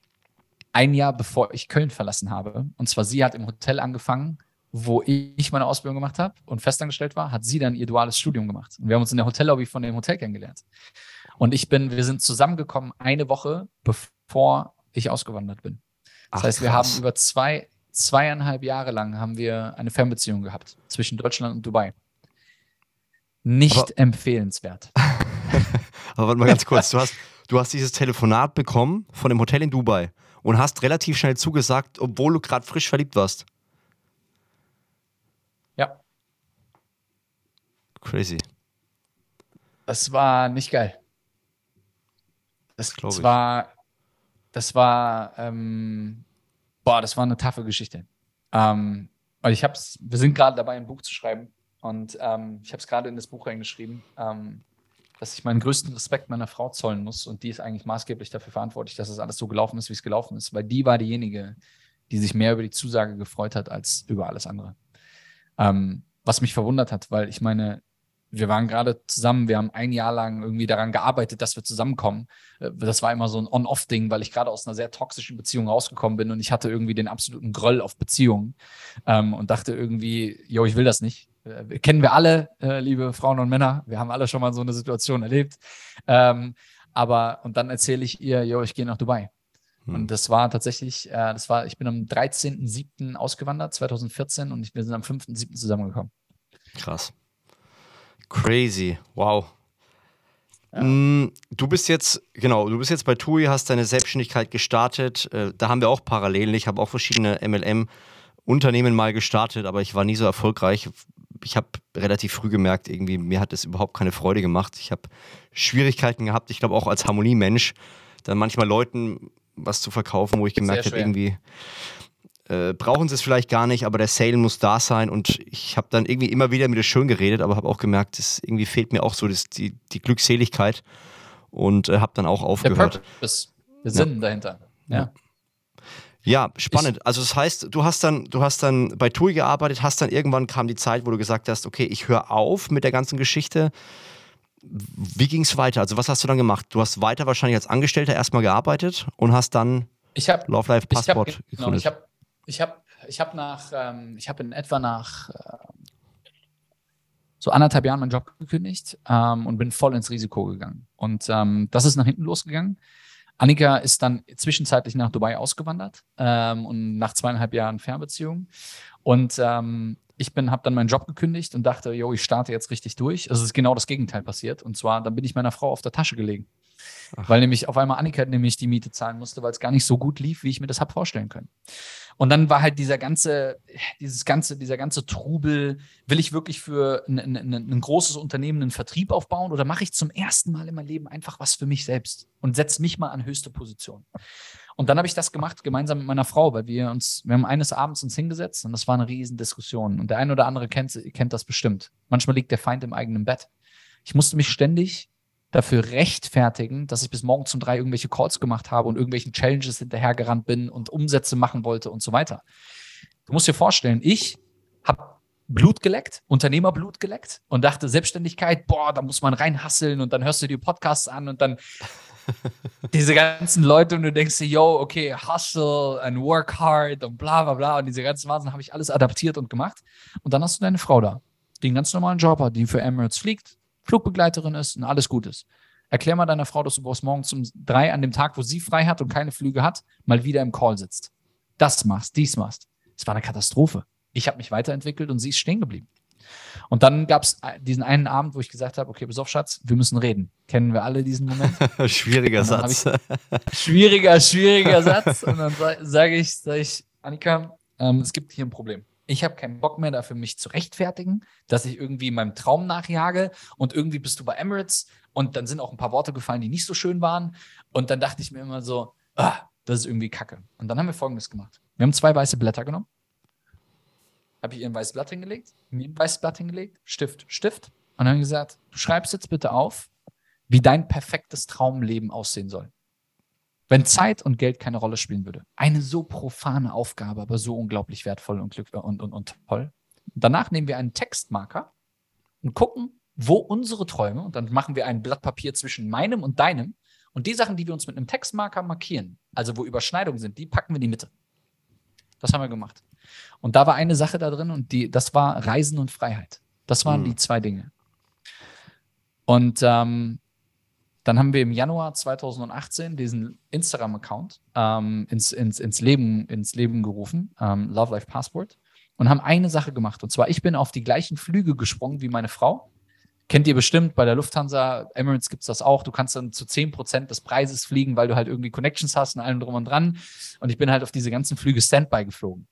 ein Jahr bevor ich Köln verlassen habe. Und zwar sie hat im Hotel angefangen, wo ich meine Ausbildung gemacht habe und festangestellt war, hat sie dann ihr duales Studium gemacht. Und wir haben uns in der Hotellobby von dem Hotel kennengelernt. Und ich bin, wir sind zusammengekommen eine Woche, bevor ich ausgewandert bin. Das Ach, heißt, wir krass. haben über zwei, zweieinhalb Jahre lang haben wir eine Fernbeziehung gehabt zwischen Deutschland und Dubai. Nicht Aber empfehlenswert. Aber warte mal ganz kurz, du hast, du hast dieses Telefonat bekommen von dem Hotel in Dubai und hast relativ schnell zugesagt, obwohl du gerade frisch verliebt warst. Ja. Crazy. Das war nicht geil. Das, das war, das war, ähm, boah, das war eine taffe Geschichte. Ähm, weil ich hab's, wir sind gerade dabei, ein Buch zu schreiben und ähm, ich habe es gerade in das Buch reingeschrieben, ähm, dass ich meinen größten Respekt meiner Frau zollen muss und die ist eigentlich maßgeblich dafür verantwortlich, dass es alles so gelaufen ist, wie es gelaufen ist, weil die war diejenige, die sich mehr über die Zusage gefreut hat als über alles andere. Ähm, was mich verwundert hat, weil ich meine, wir waren gerade zusammen, wir haben ein Jahr lang irgendwie daran gearbeitet, dass wir zusammenkommen. Äh, das war immer so ein On-Off-Ding, weil ich gerade aus einer sehr toxischen Beziehung rausgekommen bin und ich hatte irgendwie den absoluten Groll auf Beziehungen ähm, und dachte irgendwie, yo, ich will das nicht. Äh, kennen wir alle, äh, liebe Frauen und Männer. Wir haben alle schon mal so eine Situation erlebt. Ähm, aber, und dann erzähle ich ihr, yo, ich gehe nach Dubai. Hm. Und das war tatsächlich, äh, das war, ich bin am 13.07. ausgewandert, 2014, und wir sind am 5.07. zusammengekommen. Krass. Crazy, wow. Ja. Mm, du bist jetzt, genau, du bist jetzt bei TUI, hast deine Selbstständigkeit gestartet. Äh, da haben wir auch Parallelen. Ich habe auch verschiedene MLM-Unternehmen mal gestartet, aber ich war nie so erfolgreich. Ich habe relativ früh gemerkt, irgendwie, mir hat es überhaupt keine Freude gemacht. Ich habe Schwierigkeiten gehabt, ich glaube auch als Harmoniemensch, dann manchmal Leuten was zu verkaufen, wo ich gemerkt habe, irgendwie, äh, brauchen sie es vielleicht gar nicht, aber der Sale muss da sein. Und ich habe dann irgendwie immer wieder mit das schön geredet, aber habe auch gemerkt, dass irgendwie fehlt mir auch so das, die, die Glückseligkeit und äh, habe dann auch aufgehört. Der Purpose, der Sinn ja. dahinter. Ja. Ja, spannend. Ich, also das heißt, du hast dann, du hast dann bei TUI gearbeitet, hast dann irgendwann kam die Zeit, wo du gesagt hast, okay, ich höre auf mit der ganzen Geschichte. Wie ging es weiter? Also was hast du dann gemacht? Du hast weiter wahrscheinlich als Angestellter erstmal gearbeitet und hast dann ich hab, Love Life Passport ich hab, genau, gegründet. Ich habe ich habe ich hab nach, ähm, ich habe in etwa nach äh, so anderthalb Jahren meinen Job gekündigt ähm, und bin voll ins Risiko gegangen. Und ähm, das ist nach hinten losgegangen. Annika ist dann zwischenzeitlich nach Dubai ausgewandert ähm, und nach zweieinhalb Jahren Fernbeziehung. Und ähm, ich bin, habe dann meinen Job gekündigt und dachte, yo, ich starte jetzt richtig durch. Also es ist genau das Gegenteil passiert. Und zwar, dann bin ich meiner Frau auf der Tasche gelegen. Ach. Weil nämlich auf einmal Annika nämlich die Miete zahlen musste, weil es gar nicht so gut lief, wie ich mir das habe vorstellen können. Und dann war halt dieser ganze, dieses ganze, dieser ganze Trubel, will ich wirklich für ein, ein, ein großes Unternehmen einen Vertrieb aufbauen oder mache ich zum ersten Mal in meinem Leben einfach was für mich selbst und setze mich mal an höchste Position? Und dann habe ich das gemacht, gemeinsam mit meiner Frau, weil wir uns, wir haben eines Abends uns hingesetzt und das war eine Riesendiskussion. Und der ein oder andere kennt, kennt das bestimmt. Manchmal liegt der Feind im eigenen Bett. Ich musste mich ständig dafür rechtfertigen, dass ich bis morgen um drei irgendwelche Calls gemacht habe und irgendwelchen Challenges hinterhergerannt bin und Umsätze machen wollte und so weiter. Du musst dir vorstellen, ich habe Blut geleckt, Unternehmerblut geleckt und dachte, Selbstständigkeit, boah, da muss man reinhasseln und dann hörst du dir Podcasts an und dann diese ganzen Leute und du denkst dir, yo, okay, hustle and work hard und bla bla bla und diese ganzen Wahnsinn habe ich alles adaptiert und gemacht. Und dann hast du deine Frau da, die einen ganz normalen Job hat, die für Emirates fliegt, Flugbegleiterin ist und alles gut ist. Erklär mal deiner Frau, dass du bloß morgens um drei an dem Tag, wo sie frei hat und keine Flüge hat, mal wieder im Call sitzt. Das machst, dies machst. Es war eine Katastrophe. Ich habe mich weiterentwickelt und sie ist stehen geblieben. Und dann gab es diesen einen Abend, wo ich gesagt habe, okay, pass auf, Schatz, wir müssen reden. Kennen wir alle diesen Moment? schwieriger Satz. Ich, schwieriger, schwieriger Satz. Und dann sage ich, sag ich, Annika, ähm, es gibt hier ein Problem ich habe keinen Bock mehr dafür, mich zu rechtfertigen, dass ich irgendwie meinem Traum nachjage und irgendwie bist du bei Emirates und dann sind auch ein paar Worte gefallen, die nicht so schön waren. Und dann dachte ich mir immer so, ah, das ist irgendwie Kacke. Und dann haben wir Folgendes gemacht. Wir haben zwei weiße Blätter genommen, habe ich ihr ein weißes Blatt hingelegt, mir ein weißes Blatt hingelegt, Stift, Stift und dann gesagt, du schreibst jetzt bitte auf, wie dein perfektes Traumleben aussehen soll. Wenn Zeit und Geld keine Rolle spielen würde. Eine so profane Aufgabe, aber so unglaublich wertvoll und, glück und, und, und toll. Danach nehmen wir einen Textmarker und gucken, wo unsere Träume, und dann machen wir ein Blatt Papier zwischen meinem und deinem, und die Sachen, die wir uns mit einem Textmarker markieren, also wo Überschneidungen sind, die packen wir in die Mitte. Das haben wir gemacht. Und da war eine Sache da drin und die, das war Reisen und Freiheit. Das waren mhm. die zwei Dinge. Und ähm, dann haben wir im Januar 2018 diesen Instagram-Account ähm, ins, ins, ins, Leben, ins Leben gerufen, ähm, Love Life Passport, und haben eine Sache gemacht. Und zwar, ich bin auf die gleichen Flüge gesprungen wie meine Frau. Kennt ihr bestimmt bei der Lufthansa, Emirates gibt es das auch. Du kannst dann zu 10% des Preises fliegen, weil du halt irgendwie Connections hast und allem drum und dran. Und ich bin halt auf diese ganzen Flüge Standby geflogen.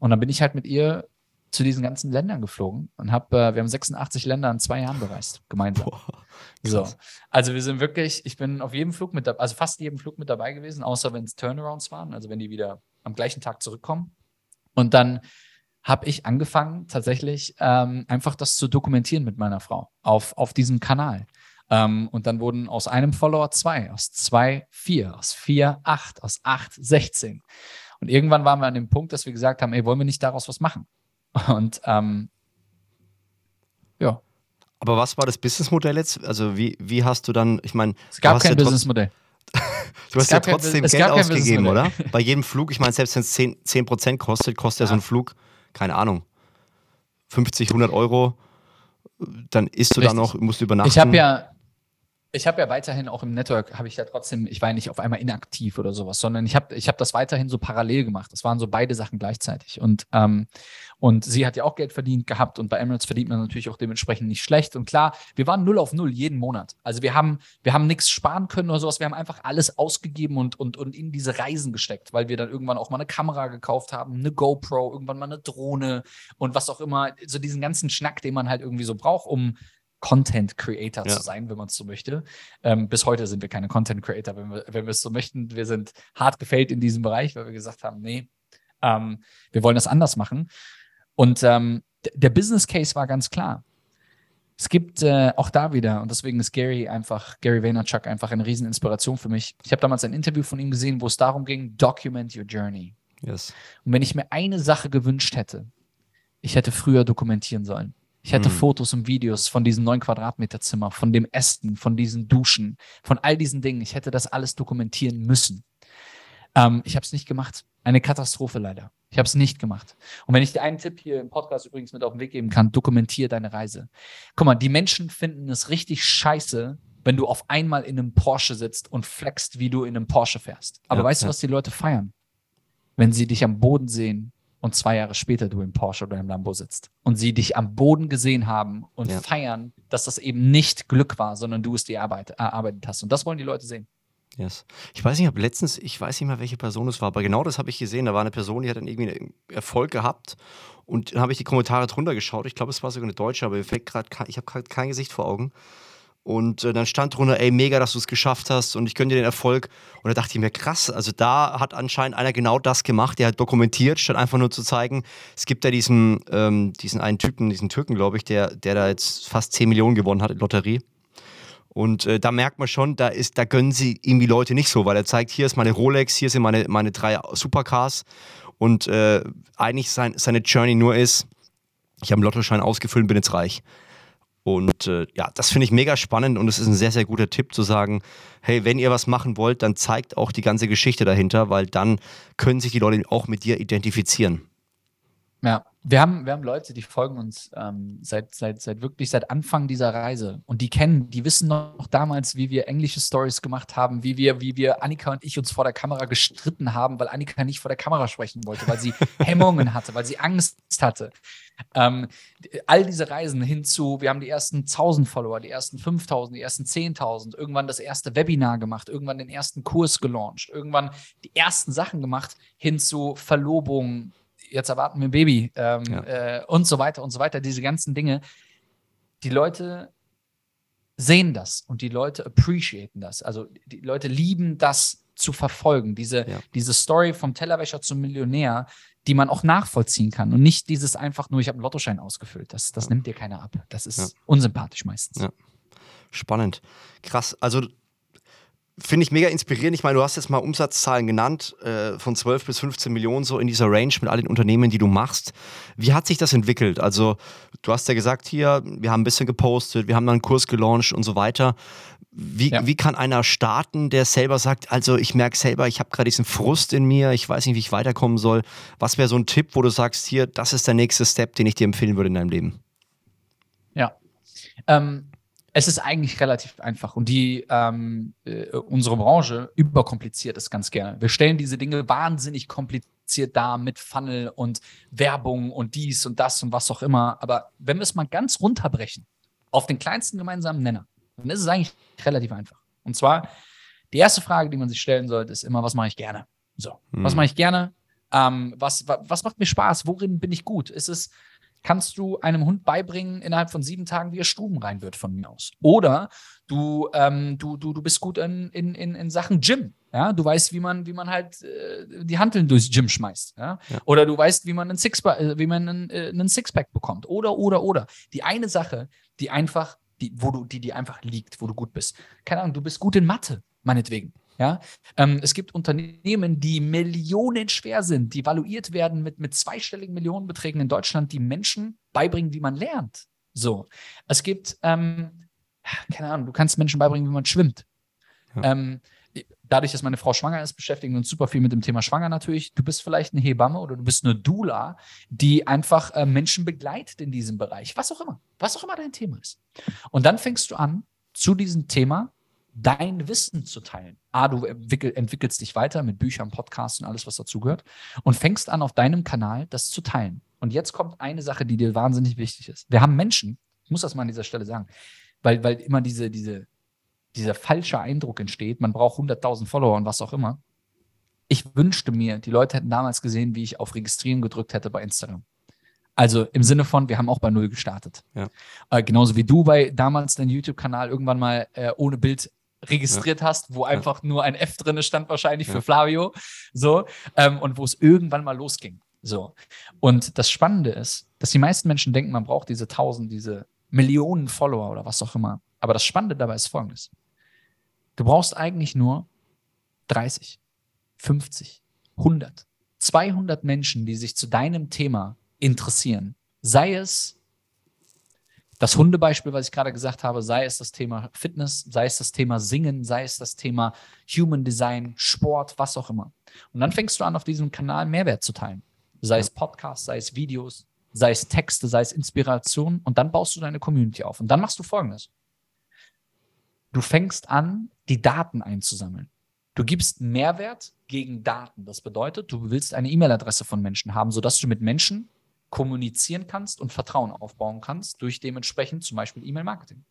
Und dann bin ich halt mit ihr zu diesen ganzen Ländern geflogen und habe, äh, wir haben 86 Länder in zwei Jahren bereist, gemeinsam. Boah, so. Also wir sind wirklich, ich bin auf jedem Flug mit, also fast jedem Flug mit dabei gewesen, außer wenn es Turnarounds waren, also wenn die wieder am gleichen Tag zurückkommen. Und dann habe ich angefangen, tatsächlich ähm, einfach das zu dokumentieren mit meiner Frau auf, auf diesem Kanal. Ähm, und dann wurden aus einem Follower zwei, aus zwei vier, aus vier acht, aus acht 16. Und irgendwann waren wir an dem Punkt, dass wir gesagt haben, ey, wollen wir nicht daraus was machen? Und ähm, ja. Aber was war das Businessmodell jetzt? Also wie, wie hast du dann, ich meine, es gab kein ja Businessmodell. du hast ja trotzdem Geld ausgegeben, oder? Bei jedem Flug, ich meine, selbst wenn es 10%, 10 kostet, kostet ja. ja so ein Flug keine Ahnung, 50, 100 Euro, dann isst du Richtig. da noch, musst du übernachten. Ich habe ja, ich habe ja weiterhin auch im Network, habe ich ja trotzdem, ich war ja nicht auf einmal inaktiv oder sowas, sondern ich habe ich hab das weiterhin so parallel gemacht. Das waren so beide Sachen gleichzeitig. Und, ähm, und sie hat ja auch Geld verdient gehabt und bei Emirates verdient man natürlich auch dementsprechend nicht schlecht. Und klar, wir waren null auf null jeden Monat. Also wir haben, wir haben nichts sparen können oder sowas. Wir haben einfach alles ausgegeben und, und, und in diese Reisen gesteckt, weil wir dann irgendwann auch mal eine Kamera gekauft haben, eine GoPro, irgendwann mal eine Drohne und was auch immer. So diesen ganzen Schnack, den man halt irgendwie so braucht, um Content Creator ja. zu sein, wenn man es so möchte. Ähm, bis heute sind wir keine Content Creator, wenn wir, wenn wir es so möchten. Wir sind hart gefällt in diesem Bereich, weil wir gesagt haben, nee, ähm, wir wollen das anders machen. Und ähm, der Business Case war ganz klar. Es gibt äh, auch da wieder, und deswegen ist Gary einfach, Gary Vaynerchuk einfach eine Rieseninspiration für mich. Ich habe damals ein Interview von ihm gesehen, wo es darum ging, document your journey. Yes. Und wenn ich mir eine Sache gewünscht hätte, ich hätte früher dokumentieren sollen. Ich hätte mhm. Fotos und Videos von diesem neun Quadratmeter Zimmer, von dem Essen, von diesen Duschen, von all diesen Dingen. Ich hätte das alles dokumentieren müssen. Ähm, ich habe es nicht gemacht. Eine Katastrophe leider. Ich habe es nicht gemacht. Und wenn ich dir einen Tipp hier im Podcast übrigens mit auf den Weg geben kann, dokumentiere deine Reise. Guck mal, die Menschen finden es richtig scheiße, wenn du auf einmal in einem Porsche sitzt und flexst, wie du in einem Porsche fährst. Aber ja, weißt du, was die Leute feiern? Wenn sie dich am Boden sehen, und zwei Jahre später du im Porsche oder im Lambo sitzt und sie dich am Boden gesehen haben und ja. feiern, dass das eben nicht Glück war, sondern du es dir erarbeitet hast. Und das wollen die Leute sehen. Yes. Ich weiß nicht, ob letztens, ich weiß nicht mehr, welche Person es war, aber genau das habe ich gesehen. Da war eine Person, die hat dann irgendwie Erfolg gehabt und dann habe ich die Kommentare drunter geschaut. Ich glaube, es war sogar eine Deutsche, aber ich habe gerade kein Gesicht vor Augen. Und äh, dann stand drunter, ey, mega, dass du es geschafft hast und ich gönne dir den Erfolg. Und da dachte ich mir, krass, also da hat anscheinend einer genau das gemacht, der hat dokumentiert, statt einfach nur zu zeigen, es gibt ja diesen, ähm, diesen einen Typen, diesen Türken, glaube ich, der, der da jetzt fast 10 Millionen gewonnen hat in Lotterie. Und äh, da merkt man schon, da, ist, da gönnen sie irgendwie Leute nicht so, weil er zeigt, hier ist meine Rolex, hier sind meine, meine drei Supercars. Und äh, eigentlich sein, seine Journey nur ist, ich habe einen Lottoschein ausgefüllt und bin jetzt reich. Und äh, ja, das finde ich mega spannend und es ist ein sehr, sehr guter Tipp zu sagen, hey, wenn ihr was machen wollt, dann zeigt auch die ganze Geschichte dahinter, weil dann können sich die Leute auch mit dir identifizieren. Ja, wir haben, wir haben Leute, die folgen uns ähm, seit, seit, seit wirklich seit Anfang dieser Reise und die kennen, die wissen noch damals, wie wir englische Stories gemacht haben, wie wir, wie wir Annika und ich uns vor der Kamera gestritten haben, weil Annika nicht vor der Kamera sprechen wollte, weil sie Hemmungen hatte, weil sie Angst hatte. Ähm, all diese Reisen hinzu, wir haben die ersten 1000 Follower, die ersten 5000, die ersten 10.000, irgendwann das erste Webinar gemacht, irgendwann den ersten Kurs gelauncht, irgendwann die ersten Sachen gemacht, hin zu Verlobung, jetzt erwarten wir ein Baby ähm, ja. äh, und so weiter und so weiter, diese ganzen Dinge. Die Leute sehen das und die Leute appreciaten das. Also die Leute lieben das zu verfolgen, diese, ja. diese Story vom Tellerwäscher zum Millionär, die man auch nachvollziehen kann und nicht dieses einfach nur, ich habe einen Lottoschein ausgefüllt. Das, das ja. nimmt dir keiner ab. Das ist unsympathisch meistens. Spannend. Krass. Also Finde ich mega inspirierend. Ich meine, du hast jetzt mal Umsatzzahlen genannt, äh, von 12 bis 15 Millionen so in dieser Range mit all den Unternehmen, die du machst. Wie hat sich das entwickelt? Also, du hast ja gesagt hier, wir haben ein bisschen gepostet, wir haben dann einen Kurs gelauncht und so weiter. Wie, ja. wie kann einer starten, der selber sagt, also ich merke selber, ich habe gerade diesen Frust in mir, ich weiß nicht, wie ich weiterkommen soll. Was wäre so ein Tipp, wo du sagst, hier, das ist der nächste Step, den ich dir empfehlen würde in deinem Leben? Ja. Ähm, es ist eigentlich relativ einfach und die ähm, äh, unsere Branche überkompliziert ist ganz gerne. Wir stellen diese Dinge wahnsinnig kompliziert dar mit Funnel und Werbung und dies und das und was auch immer. Aber wenn wir es mal ganz runterbrechen, auf den kleinsten gemeinsamen Nenner. Dann ist es eigentlich relativ einfach. Und zwar, die erste Frage, die man sich stellen sollte, ist immer, was mache ich gerne? So, mhm. was mache ich gerne? Ähm, was, was, was macht mir Spaß? Worin bin ich gut? Ist es, kannst du einem Hund beibringen innerhalb von sieben Tagen, wie er Stuben rein wird von mir aus? Oder du, ähm, du, du, du bist gut in, in, in, in Sachen Gym. Ja, du weißt, wie man, wie man halt äh, die Hanteln durchs Gym schmeißt. Ja? ja. Oder du weißt, wie man einen Sixpack, äh, wie man einen, äh, einen Sixpack bekommt. Oder, oder, oder. Die eine Sache, die einfach, die, wo du, die dir einfach liegt, wo du gut bist. Keine Ahnung, du bist gut in Mathe, meinetwegen. Ja, ähm, es gibt Unternehmen, die millionenschwer sind, die valuiert werden mit, mit zweistelligen Millionenbeträgen in Deutschland, die Menschen beibringen, wie man lernt. So. Es gibt, ähm, keine Ahnung, du kannst Menschen beibringen, wie man schwimmt. Ja. Ähm, dadurch, dass meine Frau schwanger ist, beschäftigen wir uns super viel mit dem Thema Schwanger natürlich. Du bist vielleicht eine Hebamme oder du bist eine Doula, die einfach äh, Menschen begleitet in diesem Bereich. Was auch immer. Was auch immer dein Thema ist. Und dann fängst du an, zu diesem Thema dein Wissen zu teilen. A, du entwickelst dich weiter mit Büchern, Podcasts und alles, was dazugehört und fängst an, auf deinem Kanal das zu teilen. Und jetzt kommt eine Sache, die dir wahnsinnig wichtig ist. Wir haben Menschen, ich muss das mal an dieser Stelle sagen, weil, weil immer diese, diese, dieser falsche Eindruck entsteht, man braucht 100.000 Follower und was auch immer. Ich wünschte mir, die Leute hätten damals gesehen, wie ich auf Registrieren gedrückt hätte bei Instagram. Also im Sinne von, wir haben auch bei Null gestartet. Ja. Äh, genauso wie du bei damals deinen YouTube-Kanal irgendwann mal äh, ohne Bild registriert ja. hast, wo einfach nur ein F drin stand, wahrscheinlich für Flavio. So, ähm, und wo es irgendwann mal losging. So. Und das Spannende ist, dass die meisten Menschen denken, man braucht diese tausend, diese Millionen Follower oder was auch immer. Aber das Spannende dabei ist folgendes. Du brauchst eigentlich nur 30, 50, 100, 200 Menschen, die sich zu deinem Thema interessieren. Sei es das Hundebeispiel, was ich gerade gesagt habe, sei es das Thema Fitness, sei es das Thema Singen, sei es das Thema Human Design, Sport, was auch immer. Und dann fängst du an, auf diesem Kanal Mehrwert zu teilen. Sei es Podcasts, sei es Videos, sei es Texte, sei es Inspiration. Und dann baust du deine Community auf. Und dann machst du Folgendes. Du fängst an, die Daten einzusammeln. Du gibst Mehrwert gegen Daten. Das bedeutet, du willst eine E-Mail-Adresse von Menschen haben, sodass du mit Menschen kommunizieren kannst und Vertrauen aufbauen kannst durch dementsprechend zum Beispiel E-Mail-Marketing.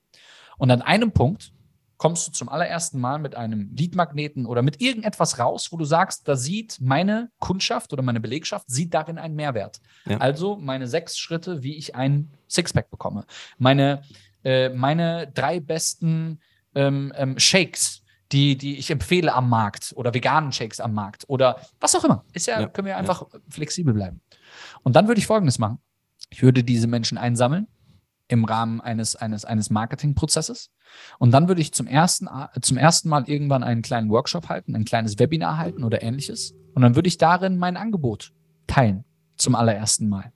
Und an einem Punkt kommst du zum allerersten Mal mit einem Lead-Magneten oder mit irgendetwas raus, wo du sagst, da sieht meine Kundschaft oder meine Belegschaft, sieht darin einen Mehrwert. Ja. Also meine sechs Schritte, wie ich ein Sixpack bekomme. Meine, äh, meine drei besten ähm, ähm, Shakes, die, die ich empfehle am Markt oder veganen Shakes am Markt oder was auch immer. Ist ja, ja können wir einfach ja. flexibel bleiben. Und dann würde ich Folgendes machen. Ich würde diese Menschen einsammeln im Rahmen eines, eines, eines Marketingprozesses. Und dann würde ich zum ersten, zum ersten Mal irgendwann einen kleinen Workshop halten, ein kleines Webinar halten oder ähnliches. Und dann würde ich darin mein Angebot teilen zum allerersten Mal.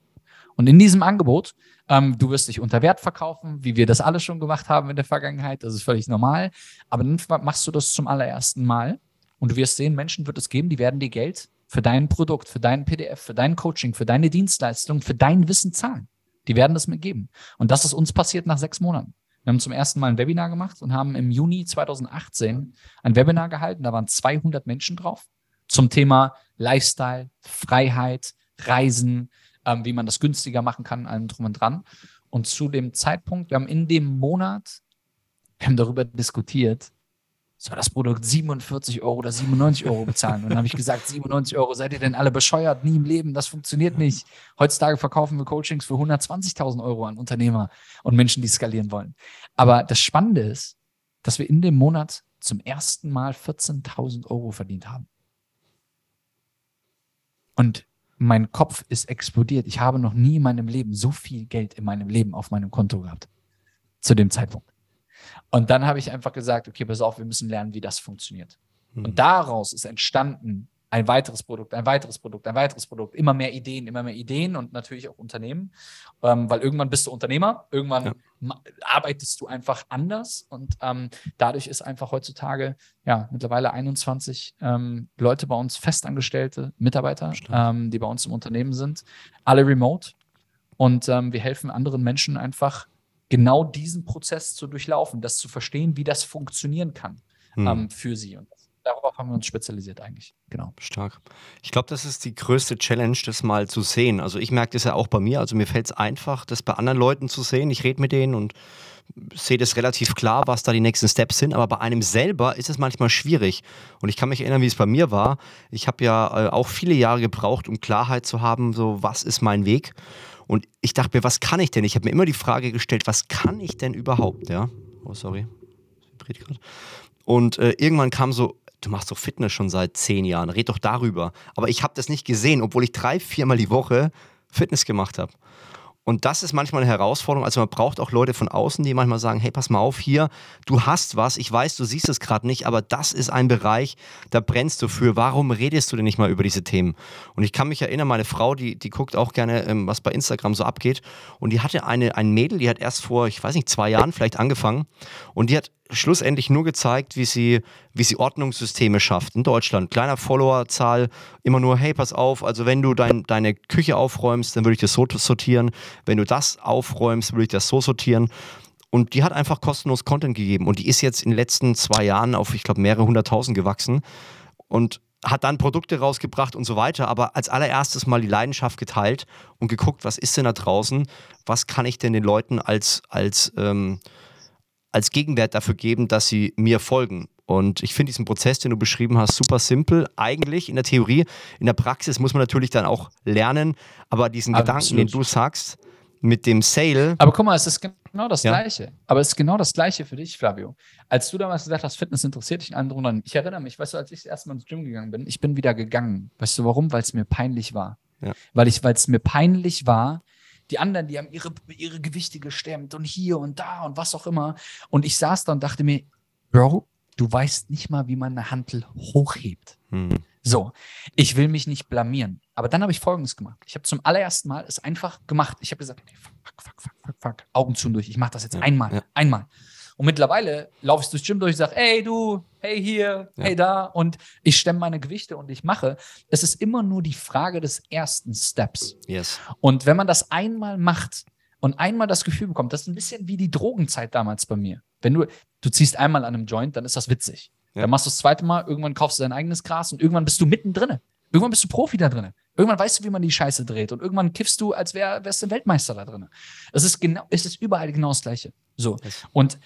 Und in diesem Angebot, ähm, du wirst dich unter Wert verkaufen, wie wir das alle schon gemacht haben in der Vergangenheit. Das ist völlig normal. Aber dann machst du das zum allerersten Mal. Und du wirst sehen, Menschen wird es geben, die werden dir Geld für dein Produkt, für dein PDF, für dein Coaching, für deine Dienstleistung, für dein Wissen zahlen. Die werden das mitgeben. Und das ist uns passiert nach sechs Monaten. Wir haben zum ersten Mal ein Webinar gemacht und haben im Juni 2018 ein Webinar gehalten. Da waren 200 Menschen drauf zum Thema Lifestyle, Freiheit, Reisen, ähm, wie man das günstiger machen kann, allem drum und dran. Und zu dem Zeitpunkt, wir haben in dem Monat, wir haben darüber diskutiert, soll das Produkt 47 Euro oder 97 Euro bezahlen? Und dann habe ich gesagt, 97 Euro, seid ihr denn alle bescheuert? Nie im Leben, das funktioniert nicht. Heutzutage verkaufen wir Coachings für 120.000 Euro an Unternehmer und Menschen, die skalieren wollen. Aber das Spannende ist, dass wir in dem Monat zum ersten Mal 14.000 Euro verdient haben. Und mein Kopf ist explodiert. Ich habe noch nie in meinem Leben so viel Geld in meinem Leben auf meinem Konto gehabt. Zu dem Zeitpunkt. Und dann habe ich einfach gesagt, okay, pass auf, wir müssen lernen, wie das funktioniert. Mhm. Und daraus ist entstanden ein weiteres Produkt, ein weiteres Produkt, ein weiteres Produkt, immer mehr Ideen, immer mehr Ideen und natürlich auch Unternehmen, ähm, weil irgendwann bist du Unternehmer, irgendwann ja. arbeitest du einfach anders und ähm, dadurch ist einfach heutzutage ja mittlerweile 21 ähm, Leute bei uns, festangestellte Mitarbeiter, ähm, die bei uns im Unternehmen sind, alle remote und ähm, wir helfen anderen Menschen einfach genau diesen Prozess zu durchlaufen, das zu verstehen, wie das funktionieren kann hm. ähm, für sie. Und darauf haben wir uns spezialisiert eigentlich. Genau. Stark. Ich glaube, das ist die größte Challenge, das mal zu sehen. Also ich merke das ja auch bei mir. Also mir fällt es einfach, das bei anderen Leuten zu sehen. Ich rede mit denen und sehe das relativ klar, was da die nächsten Steps sind, aber bei einem selber ist es manchmal schwierig. Und ich kann mich erinnern, wie es bei mir war. Ich habe ja äh, auch viele Jahre gebraucht, um Klarheit zu haben, so was ist mein Weg. Und ich dachte mir, was kann ich denn? Ich habe mir immer die Frage gestellt, was kann ich denn überhaupt? Ja, oh sorry, und äh, irgendwann kam so, du machst doch Fitness schon seit zehn Jahren, red doch darüber. Aber ich habe das nicht gesehen, obwohl ich drei, viermal die Woche Fitness gemacht habe. Und das ist manchmal eine Herausforderung. Also man braucht auch Leute von außen, die manchmal sagen, hey, pass mal auf hier, du hast was, ich weiß, du siehst es gerade nicht, aber das ist ein Bereich, da brennst du für. Warum redest du denn nicht mal über diese Themen? Und ich kann mich erinnern, meine Frau, die, die guckt auch gerne, ähm, was bei Instagram so abgeht. Und die hatte eine, ein Mädel, die hat erst vor, ich weiß nicht, zwei Jahren vielleicht angefangen. Und die hat schlussendlich nur gezeigt, wie sie, wie sie Ordnungssysteme schafft in Deutschland. Kleiner Followerzahl, immer nur, hey, pass auf, also wenn du dein, deine Küche aufräumst, dann würde ich das so sortieren. Wenn du das aufräumst, würde ich das so sortieren. Und die hat einfach kostenlos Content gegeben. Und die ist jetzt in den letzten zwei Jahren auf, ich glaube, mehrere hunderttausend gewachsen. Und hat dann Produkte rausgebracht und so weiter, aber als allererstes mal die Leidenschaft geteilt und geguckt, was ist denn da draußen, was kann ich denn den Leuten als, als ähm, als Gegenwert dafür geben, dass sie mir folgen. Und ich finde diesen Prozess, den du beschrieben hast, super simpel. Eigentlich in der Theorie, in der Praxis muss man natürlich dann auch lernen, aber diesen aber Gedanken, absolut. den du sagst, mit dem Sale. Aber guck mal, es ist genau das ja. Gleiche. Aber es ist genau das Gleiche für dich, Flavio. Als du damals gesagt hast, Fitness interessiert dich in anderen Runden, ich erinnere mich, weißt du, als ich das erste Mal ins Gym gegangen bin, ich bin wieder gegangen. Weißt du warum? Weil es mir peinlich war. Ja. Weil es mir peinlich war, die anderen, die haben ihre, ihre Gewichte gestemmt und hier und da und was auch immer. Und ich saß da und dachte mir, Bro, du weißt nicht mal, wie man eine Hantel hochhebt. Hm. So, ich will mich nicht blamieren. Aber dann habe ich Folgendes gemacht. Ich habe zum allerersten Mal es einfach gemacht. Ich habe gesagt, okay, fuck, fuck, fuck, fuck, fuck, Augen zu und durch. Ich mache das jetzt ja, einmal, ja. einmal. Und mittlerweile laufe ich durchs Gym durch und sage, hey du, hey hier, ja. hey da. Und ich stemme meine Gewichte und ich mache. Es ist immer nur die Frage des ersten Steps. Yes. Und wenn man das einmal macht und einmal das Gefühl bekommt, das ist ein bisschen wie die Drogenzeit damals bei mir. Wenn du, du ziehst einmal an einem Joint, dann ist das witzig. Ja. Dann machst du das zweite Mal, irgendwann kaufst du dein eigenes Gras und irgendwann bist du mittendrin. Irgendwann bist du Profi da drin. Irgendwann weißt du, wie man die Scheiße dreht. Und irgendwann kiffst du, als wär, wärst du Weltmeister da drin. Es ist genau, es ist überall genau das Gleiche. So. Und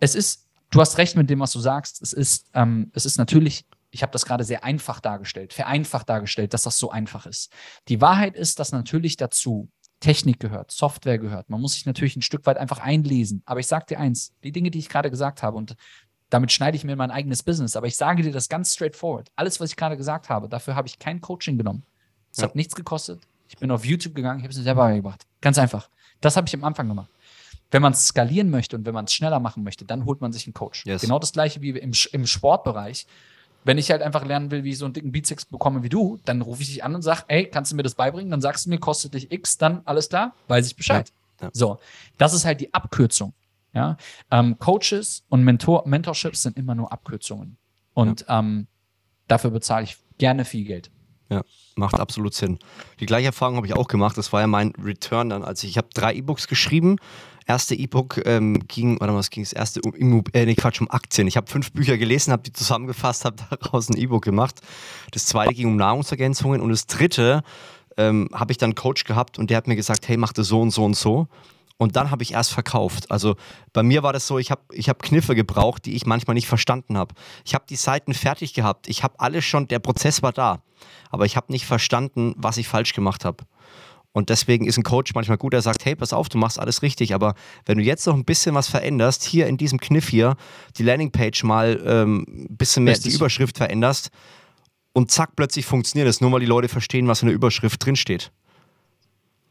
es ist, du hast recht mit dem, was du sagst. Es ist, ähm, es ist natürlich, ich habe das gerade sehr einfach dargestellt, vereinfacht dargestellt, dass das so einfach ist. Die Wahrheit ist, dass natürlich dazu Technik gehört, Software gehört. Man muss sich natürlich ein Stück weit einfach einlesen. Aber ich sage dir eins, die Dinge, die ich gerade gesagt habe, und damit schneide ich mir mein eigenes Business, aber ich sage dir das ganz straightforward. Alles, was ich gerade gesagt habe, dafür habe ich kein Coaching genommen. Es ja. hat nichts gekostet. Ich bin auf YouTube gegangen, ich habe es mir selber beigebracht. Ganz einfach. Das habe ich am Anfang gemacht. Wenn man es skalieren möchte und wenn man es schneller machen möchte, dann holt man sich einen Coach. Yes. Genau das gleiche wie im, im Sportbereich. Wenn ich halt einfach lernen will, wie ich so einen dicken Bizeps bekomme wie du, dann rufe ich dich an und sage, ey, kannst du mir das beibringen? Dann sagst du mir, kostet dich X, dann alles klar, weiß ich Bescheid. Ja. Ja. So, das ist halt die Abkürzung. Ja? Ähm, Coaches und Mentor Mentorships sind immer nur Abkürzungen. Und ja. ähm, dafür bezahle ich gerne viel Geld. Ja, macht absolut Sinn. Die gleiche Erfahrung habe ich auch gemacht. Das war ja mein Return dann, als ich, ich habe drei E-Books geschrieben. Erste E-Book ähm, ging, mal, was ging das erste um, äh, nee, Quatsch, um Aktien. Ich habe fünf Bücher gelesen, habe die zusammengefasst, habe daraus ein E-Book gemacht. Das zweite ging um Nahrungsergänzungen und das dritte ähm, habe ich dann einen Coach gehabt und der hat mir gesagt, hey, mach das so und so und so. Und dann habe ich erst verkauft. Also bei mir war das so, ich habe ich hab Kniffe gebraucht, die ich manchmal nicht verstanden habe. Ich habe die Seiten fertig gehabt. Ich habe alles schon, der Prozess war da. Aber ich habe nicht verstanden, was ich falsch gemacht habe. Und deswegen ist ein Coach manchmal gut, der sagt, hey, pass auf, du machst alles richtig, aber wenn du jetzt noch ein bisschen was veränderst, hier in diesem Kniff hier, die Landingpage mal ähm, ein bisschen mehr Richtig. die Überschrift veränderst und zack, plötzlich funktioniert es, nur weil die Leute verstehen, was in der Überschrift drinsteht.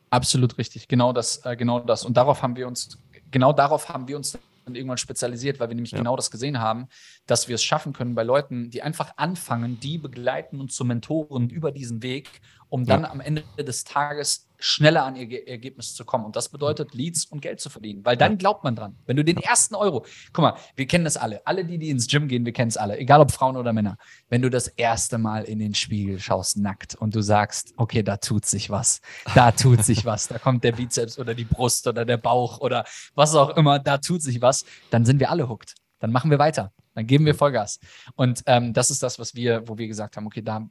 Absolut richtig, genau das, äh, genau das. Und darauf haben wir uns, genau darauf haben wir uns dann irgendwann spezialisiert, weil wir nämlich ja. genau das gesehen haben, dass wir es schaffen können bei Leuten, die einfach anfangen, die begleiten uns zu Mentoren über diesen Weg, um dann ja. am Ende des Tages schneller an ihr Ergebnis zu kommen. Und das bedeutet, Leads und Geld zu verdienen. Weil dann glaubt man dran. Wenn du den ersten Euro, guck mal, wir kennen das alle. Alle, die, die ins Gym gehen, wir kennen es alle. Egal ob Frauen oder Männer. Wenn du das erste Mal in den Spiegel schaust, nackt, und du sagst, okay, da tut sich was. Da tut sich was. Da kommt der Bizeps oder die Brust oder der Bauch oder was auch immer. Da tut sich was. Dann sind wir alle hooked. Dann machen wir weiter. Dann geben wir Vollgas. Und ähm, das ist das, was wir, wo wir gesagt haben, okay, da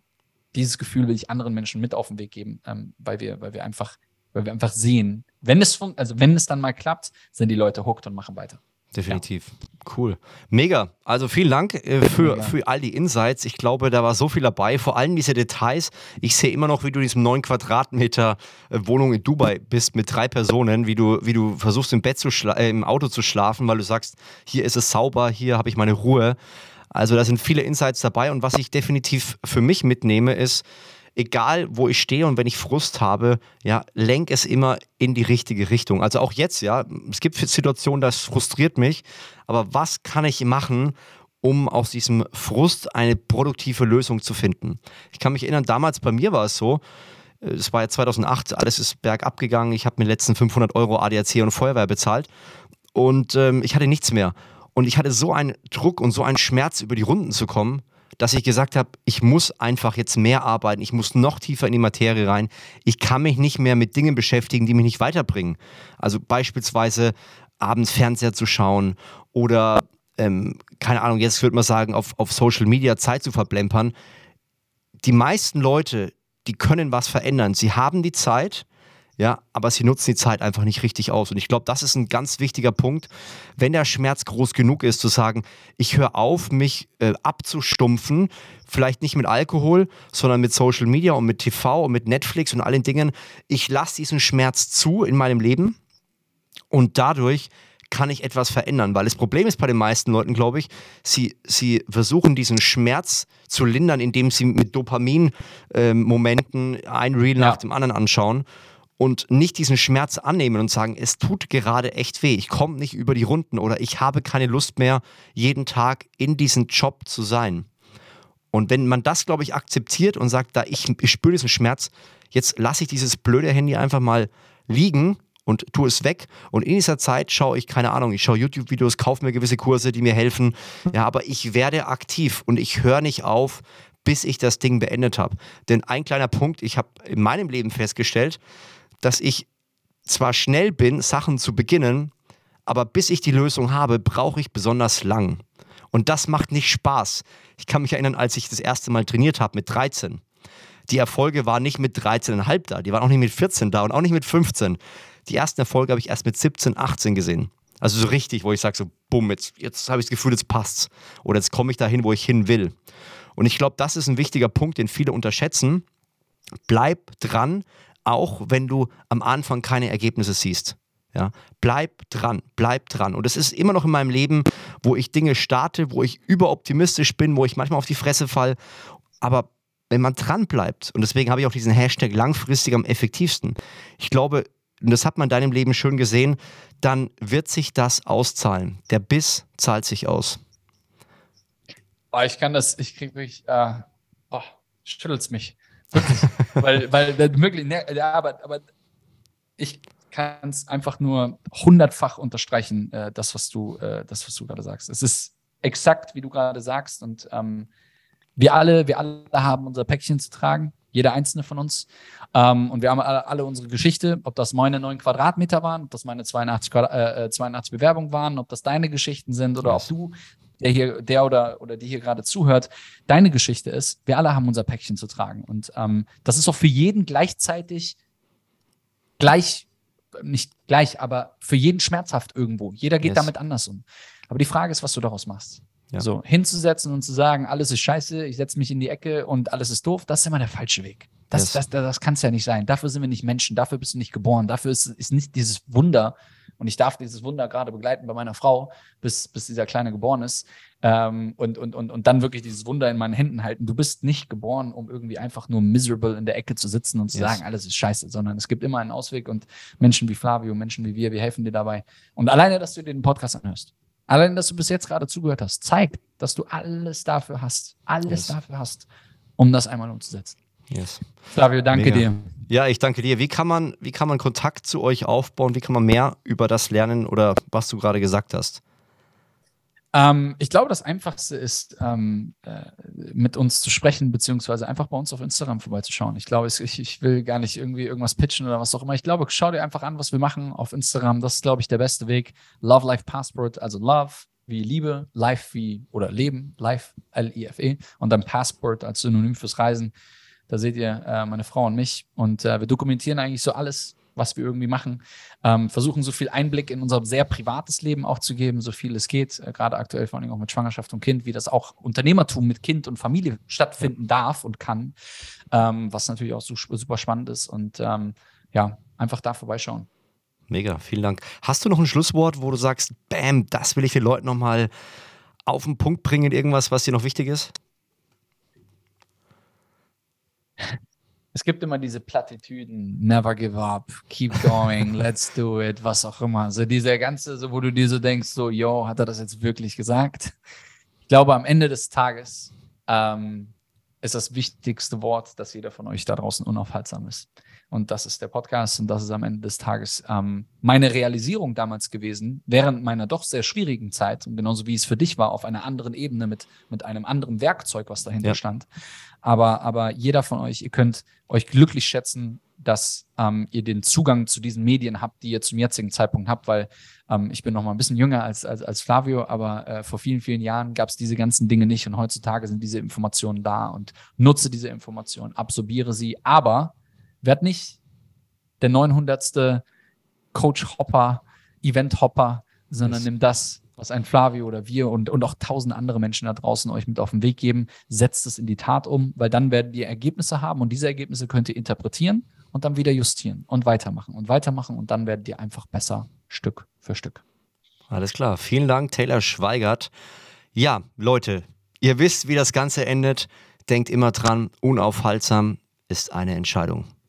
dieses Gefühl will ich anderen Menschen mit auf den Weg geben, ähm, weil, wir, weil wir einfach, weil wir einfach sehen, wenn es, also wenn es dann mal klappt, sind die Leute hooked und machen weiter. Definitiv. Ja. Cool. Mega. Also vielen Dank äh, für, für all die Insights. Ich glaube, da war so viel dabei. Vor allem diese Details. Ich sehe immer noch, wie du in diesem 9 Quadratmeter äh, Wohnung in Dubai bist mit drei Personen, wie du, wie du versuchst im Bett zu äh, im Auto zu schlafen, weil du sagst, hier ist es sauber, hier habe ich meine Ruhe. Also da sind viele Insights dabei und was ich definitiv für mich mitnehme, ist, egal wo ich stehe und wenn ich Frust habe, ja, lenk es immer in die richtige Richtung. Also auch jetzt, ja, es gibt Situationen, das frustriert mich, aber was kann ich machen, um aus diesem Frust eine produktive Lösung zu finden? Ich kann mich erinnern, damals bei mir war es so, äh, es war ja 2008, alles ist bergab gegangen, ich habe mir letzten 500 Euro ADAC und Feuerwehr bezahlt und ähm, ich hatte nichts mehr. Und ich hatte so einen Druck und so einen Schmerz, über die Runden zu kommen, dass ich gesagt habe, ich muss einfach jetzt mehr arbeiten, ich muss noch tiefer in die Materie rein. Ich kann mich nicht mehr mit Dingen beschäftigen, die mich nicht weiterbringen. Also beispielsweise abends Fernseher zu schauen oder, ähm, keine Ahnung, jetzt würde man sagen, auf, auf Social Media Zeit zu verplempern. Die meisten Leute, die können was verändern. Sie haben die Zeit, ja, aber sie nutzen die Zeit einfach nicht richtig aus. Und ich glaube, das ist ein ganz wichtiger Punkt, wenn der Schmerz groß genug ist, zu sagen, ich höre auf, mich äh, abzustumpfen, vielleicht nicht mit Alkohol, sondern mit Social Media und mit TV und mit Netflix und allen Dingen. Ich lasse diesen Schmerz zu in meinem Leben und dadurch kann ich etwas verändern. Weil das Problem ist bei den meisten Leuten, glaube ich, sie, sie versuchen diesen Schmerz zu lindern, indem sie mit Dopamin-Momenten äh, ein Reel ja. nach dem anderen anschauen und nicht diesen Schmerz annehmen und sagen, es tut gerade echt weh, ich komme nicht über die Runden oder ich habe keine Lust mehr, jeden Tag in diesem Job zu sein. Und wenn man das, glaube ich, akzeptiert und sagt, da ich, ich spüre diesen Schmerz, jetzt lasse ich dieses blöde Handy einfach mal liegen und tue es weg. Und in dieser Zeit schaue ich, keine Ahnung, ich schaue YouTube-Videos, kaufe mir gewisse Kurse, die mir helfen. Ja, aber ich werde aktiv und ich höre nicht auf, bis ich das Ding beendet habe. Denn ein kleiner Punkt, ich habe in meinem Leben festgestellt, dass ich zwar schnell bin, Sachen zu beginnen, aber bis ich die Lösung habe, brauche ich besonders lang. Und das macht nicht Spaß. Ich kann mich erinnern, als ich das erste Mal trainiert habe mit 13. Die Erfolge waren nicht mit 13,5 da, die waren auch nicht mit 14 da und auch nicht mit 15. Die ersten Erfolge habe ich erst mit 17, 18 gesehen. Also so richtig, wo ich sage so, bumm, jetzt, jetzt habe ich das Gefühl, jetzt passt's. Oder jetzt komme ich dahin, wo ich hin will. Und ich glaube, das ist ein wichtiger Punkt, den viele unterschätzen. Bleib dran, auch wenn du am Anfang keine Ergebnisse siehst. Ja, bleib dran, bleib dran. Und es ist immer noch in meinem Leben, wo ich Dinge starte, wo ich überoptimistisch bin, wo ich manchmal auf die Fresse fall. Aber wenn man dran bleibt, und deswegen habe ich auch diesen Hashtag langfristig am effektivsten, ich glaube, und das hat man in deinem Leben schön gesehen, dann wird sich das auszahlen. Der Biss zahlt sich aus. Oh, ich kann das, ich kriege wirklich, äh, oh, schüttelt's mich. Wirklich. weil, weil möglich, ne, ja, aber, aber ich kann es einfach nur hundertfach unterstreichen, äh, das, was du, äh, das, was du gerade sagst. Es ist exakt, wie du gerade sagst. Und ähm, wir alle, wir alle haben unser Päckchen zu tragen, jeder einzelne von uns. Ähm, und wir haben alle, alle, unsere Geschichte, ob das meine neun Quadratmeter waren, ob das meine 82, äh, 82 äh, Bewerbungen waren, ob das deine Geschichten sind oder yes. ob du der hier, der oder, oder die hier gerade zuhört, deine Geschichte ist, wir alle haben unser Päckchen zu tragen. Und ähm, das ist auch für jeden gleichzeitig gleich, nicht gleich, aber für jeden schmerzhaft irgendwo. Jeder geht yes. damit anders um. Aber die Frage ist, was du daraus machst. Ja. So hinzusetzen und zu sagen, alles ist scheiße, ich setze mich in die Ecke und alles ist doof, das ist immer der falsche Weg. Das, yes. das, das, das kann es ja nicht sein. Dafür sind wir nicht Menschen, dafür bist du nicht geboren, dafür ist, ist nicht dieses Wunder, und ich darf dieses Wunder gerade begleiten bei meiner Frau, bis, bis dieser Kleine geboren ist. Ähm, und, und, und, und dann wirklich dieses Wunder in meinen Händen halten. Du bist nicht geboren, um irgendwie einfach nur miserable in der Ecke zu sitzen und zu yes. sagen, alles ist scheiße, sondern es gibt immer einen Ausweg und Menschen wie Flavio, Menschen wie wir, wir helfen dir dabei. Und alleine, dass du dir den Podcast anhörst, alleine, dass du bis jetzt gerade zugehört hast, zeigt, dass du alles dafür hast, alles yes. dafür hast, um das einmal umzusetzen. Yes. Flavio, danke Mega. dir. Ja, ich danke dir. Wie kann man, wie kann man Kontakt zu euch aufbauen? Wie kann man mehr über das lernen oder was du gerade gesagt hast? Ähm, ich glaube, das Einfachste ist, ähm, äh, mit uns zu sprechen, beziehungsweise einfach bei uns auf Instagram vorbeizuschauen. Ich glaube, ich, ich, will gar nicht irgendwie irgendwas pitchen oder was auch immer. Ich glaube, schau dir einfach an, was wir machen auf Instagram. Das ist, glaube ich, der beste Weg. Love Life Passport, also Love wie Liebe, Life wie oder Leben, Life, L-I-F-E und dann Passport als Synonym fürs Reisen. Da seht ihr äh, meine Frau und mich. Und äh, wir dokumentieren eigentlich so alles, was wir irgendwie machen. Ähm, versuchen so viel Einblick in unser sehr privates Leben auch zu geben, so viel es geht, äh, gerade aktuell vor allem auch mit Schwangerschaft und Kind, wie das auch Unternehmertum mit Kind und Familie stattfinden darf und kann, ähm, was natürlich auch so, super spannend ist und ähm, ja, einfach da vorbeischauen. Mega, vielen Dank. Hast du noch ein Schlusswort, wo du sagst, bam, das will ich den Leuten nochmal auf den Punkt bringen, irgendwas, was dir noch wichtig ist? Es gibt immer diese Plattitüden, never give up, keep going, let's do it, was auch immer. So dieser ganze, so wo du dir so denkst, so, yo, hat er das jetzt wirklich gesagt? Ich glaube, am Ende des Tages ähm, ist das wichtigste Wort, dass jeder von euch da draußen unaufhaltsam ist. Und das ist der Podcast und das ist am Ende des Tages ähm, meine Realisierung damals gewesen, während meiner doch sehr schwierigen Zeit und genauso wie es für dich war, auf einer anderen Ebene mit, mit einem anderen Werkzeug, was dahinter ja. stand. Aber, aber jeder von euch, ihr könnt euch glücklich schätzen, dass ähm, ihr den Zugang zu diesen Medien habt, die ihr zum jetzigen Zeitpunkt habt, weil ähm, ich bin noch mal ein bisschen jünger als, als, als Flavio, aber äh, vor vielen, vielen Jahren gab es diese ganzen Dinge nicht und heutzutage sind diese Informationen da und nutze diese Informationen, absorbiere sie, aber werd nicht der 900. Coach Hopper, Event Hopper, sondern nimm das, was ein Flavio oder wir und, und auch tausend andere Menschen da draußen euch mit auf den Weg geben, setzt es in die Tat um, weil dann werden ihr Ergebnisse haben und diese Ergebnisse könnt ihr interpretieren und dann wieder justieren und weitermachen und weitermachen und dann werdet ihr einfach besser Stück für Stück. Alles klar. Vielen Dank, Taylor Schweigert. Ja, Leute, ihr wisst, wie das Ganze endet. Denkt immer dran, unaufhaltsam ist eine Entscheidung.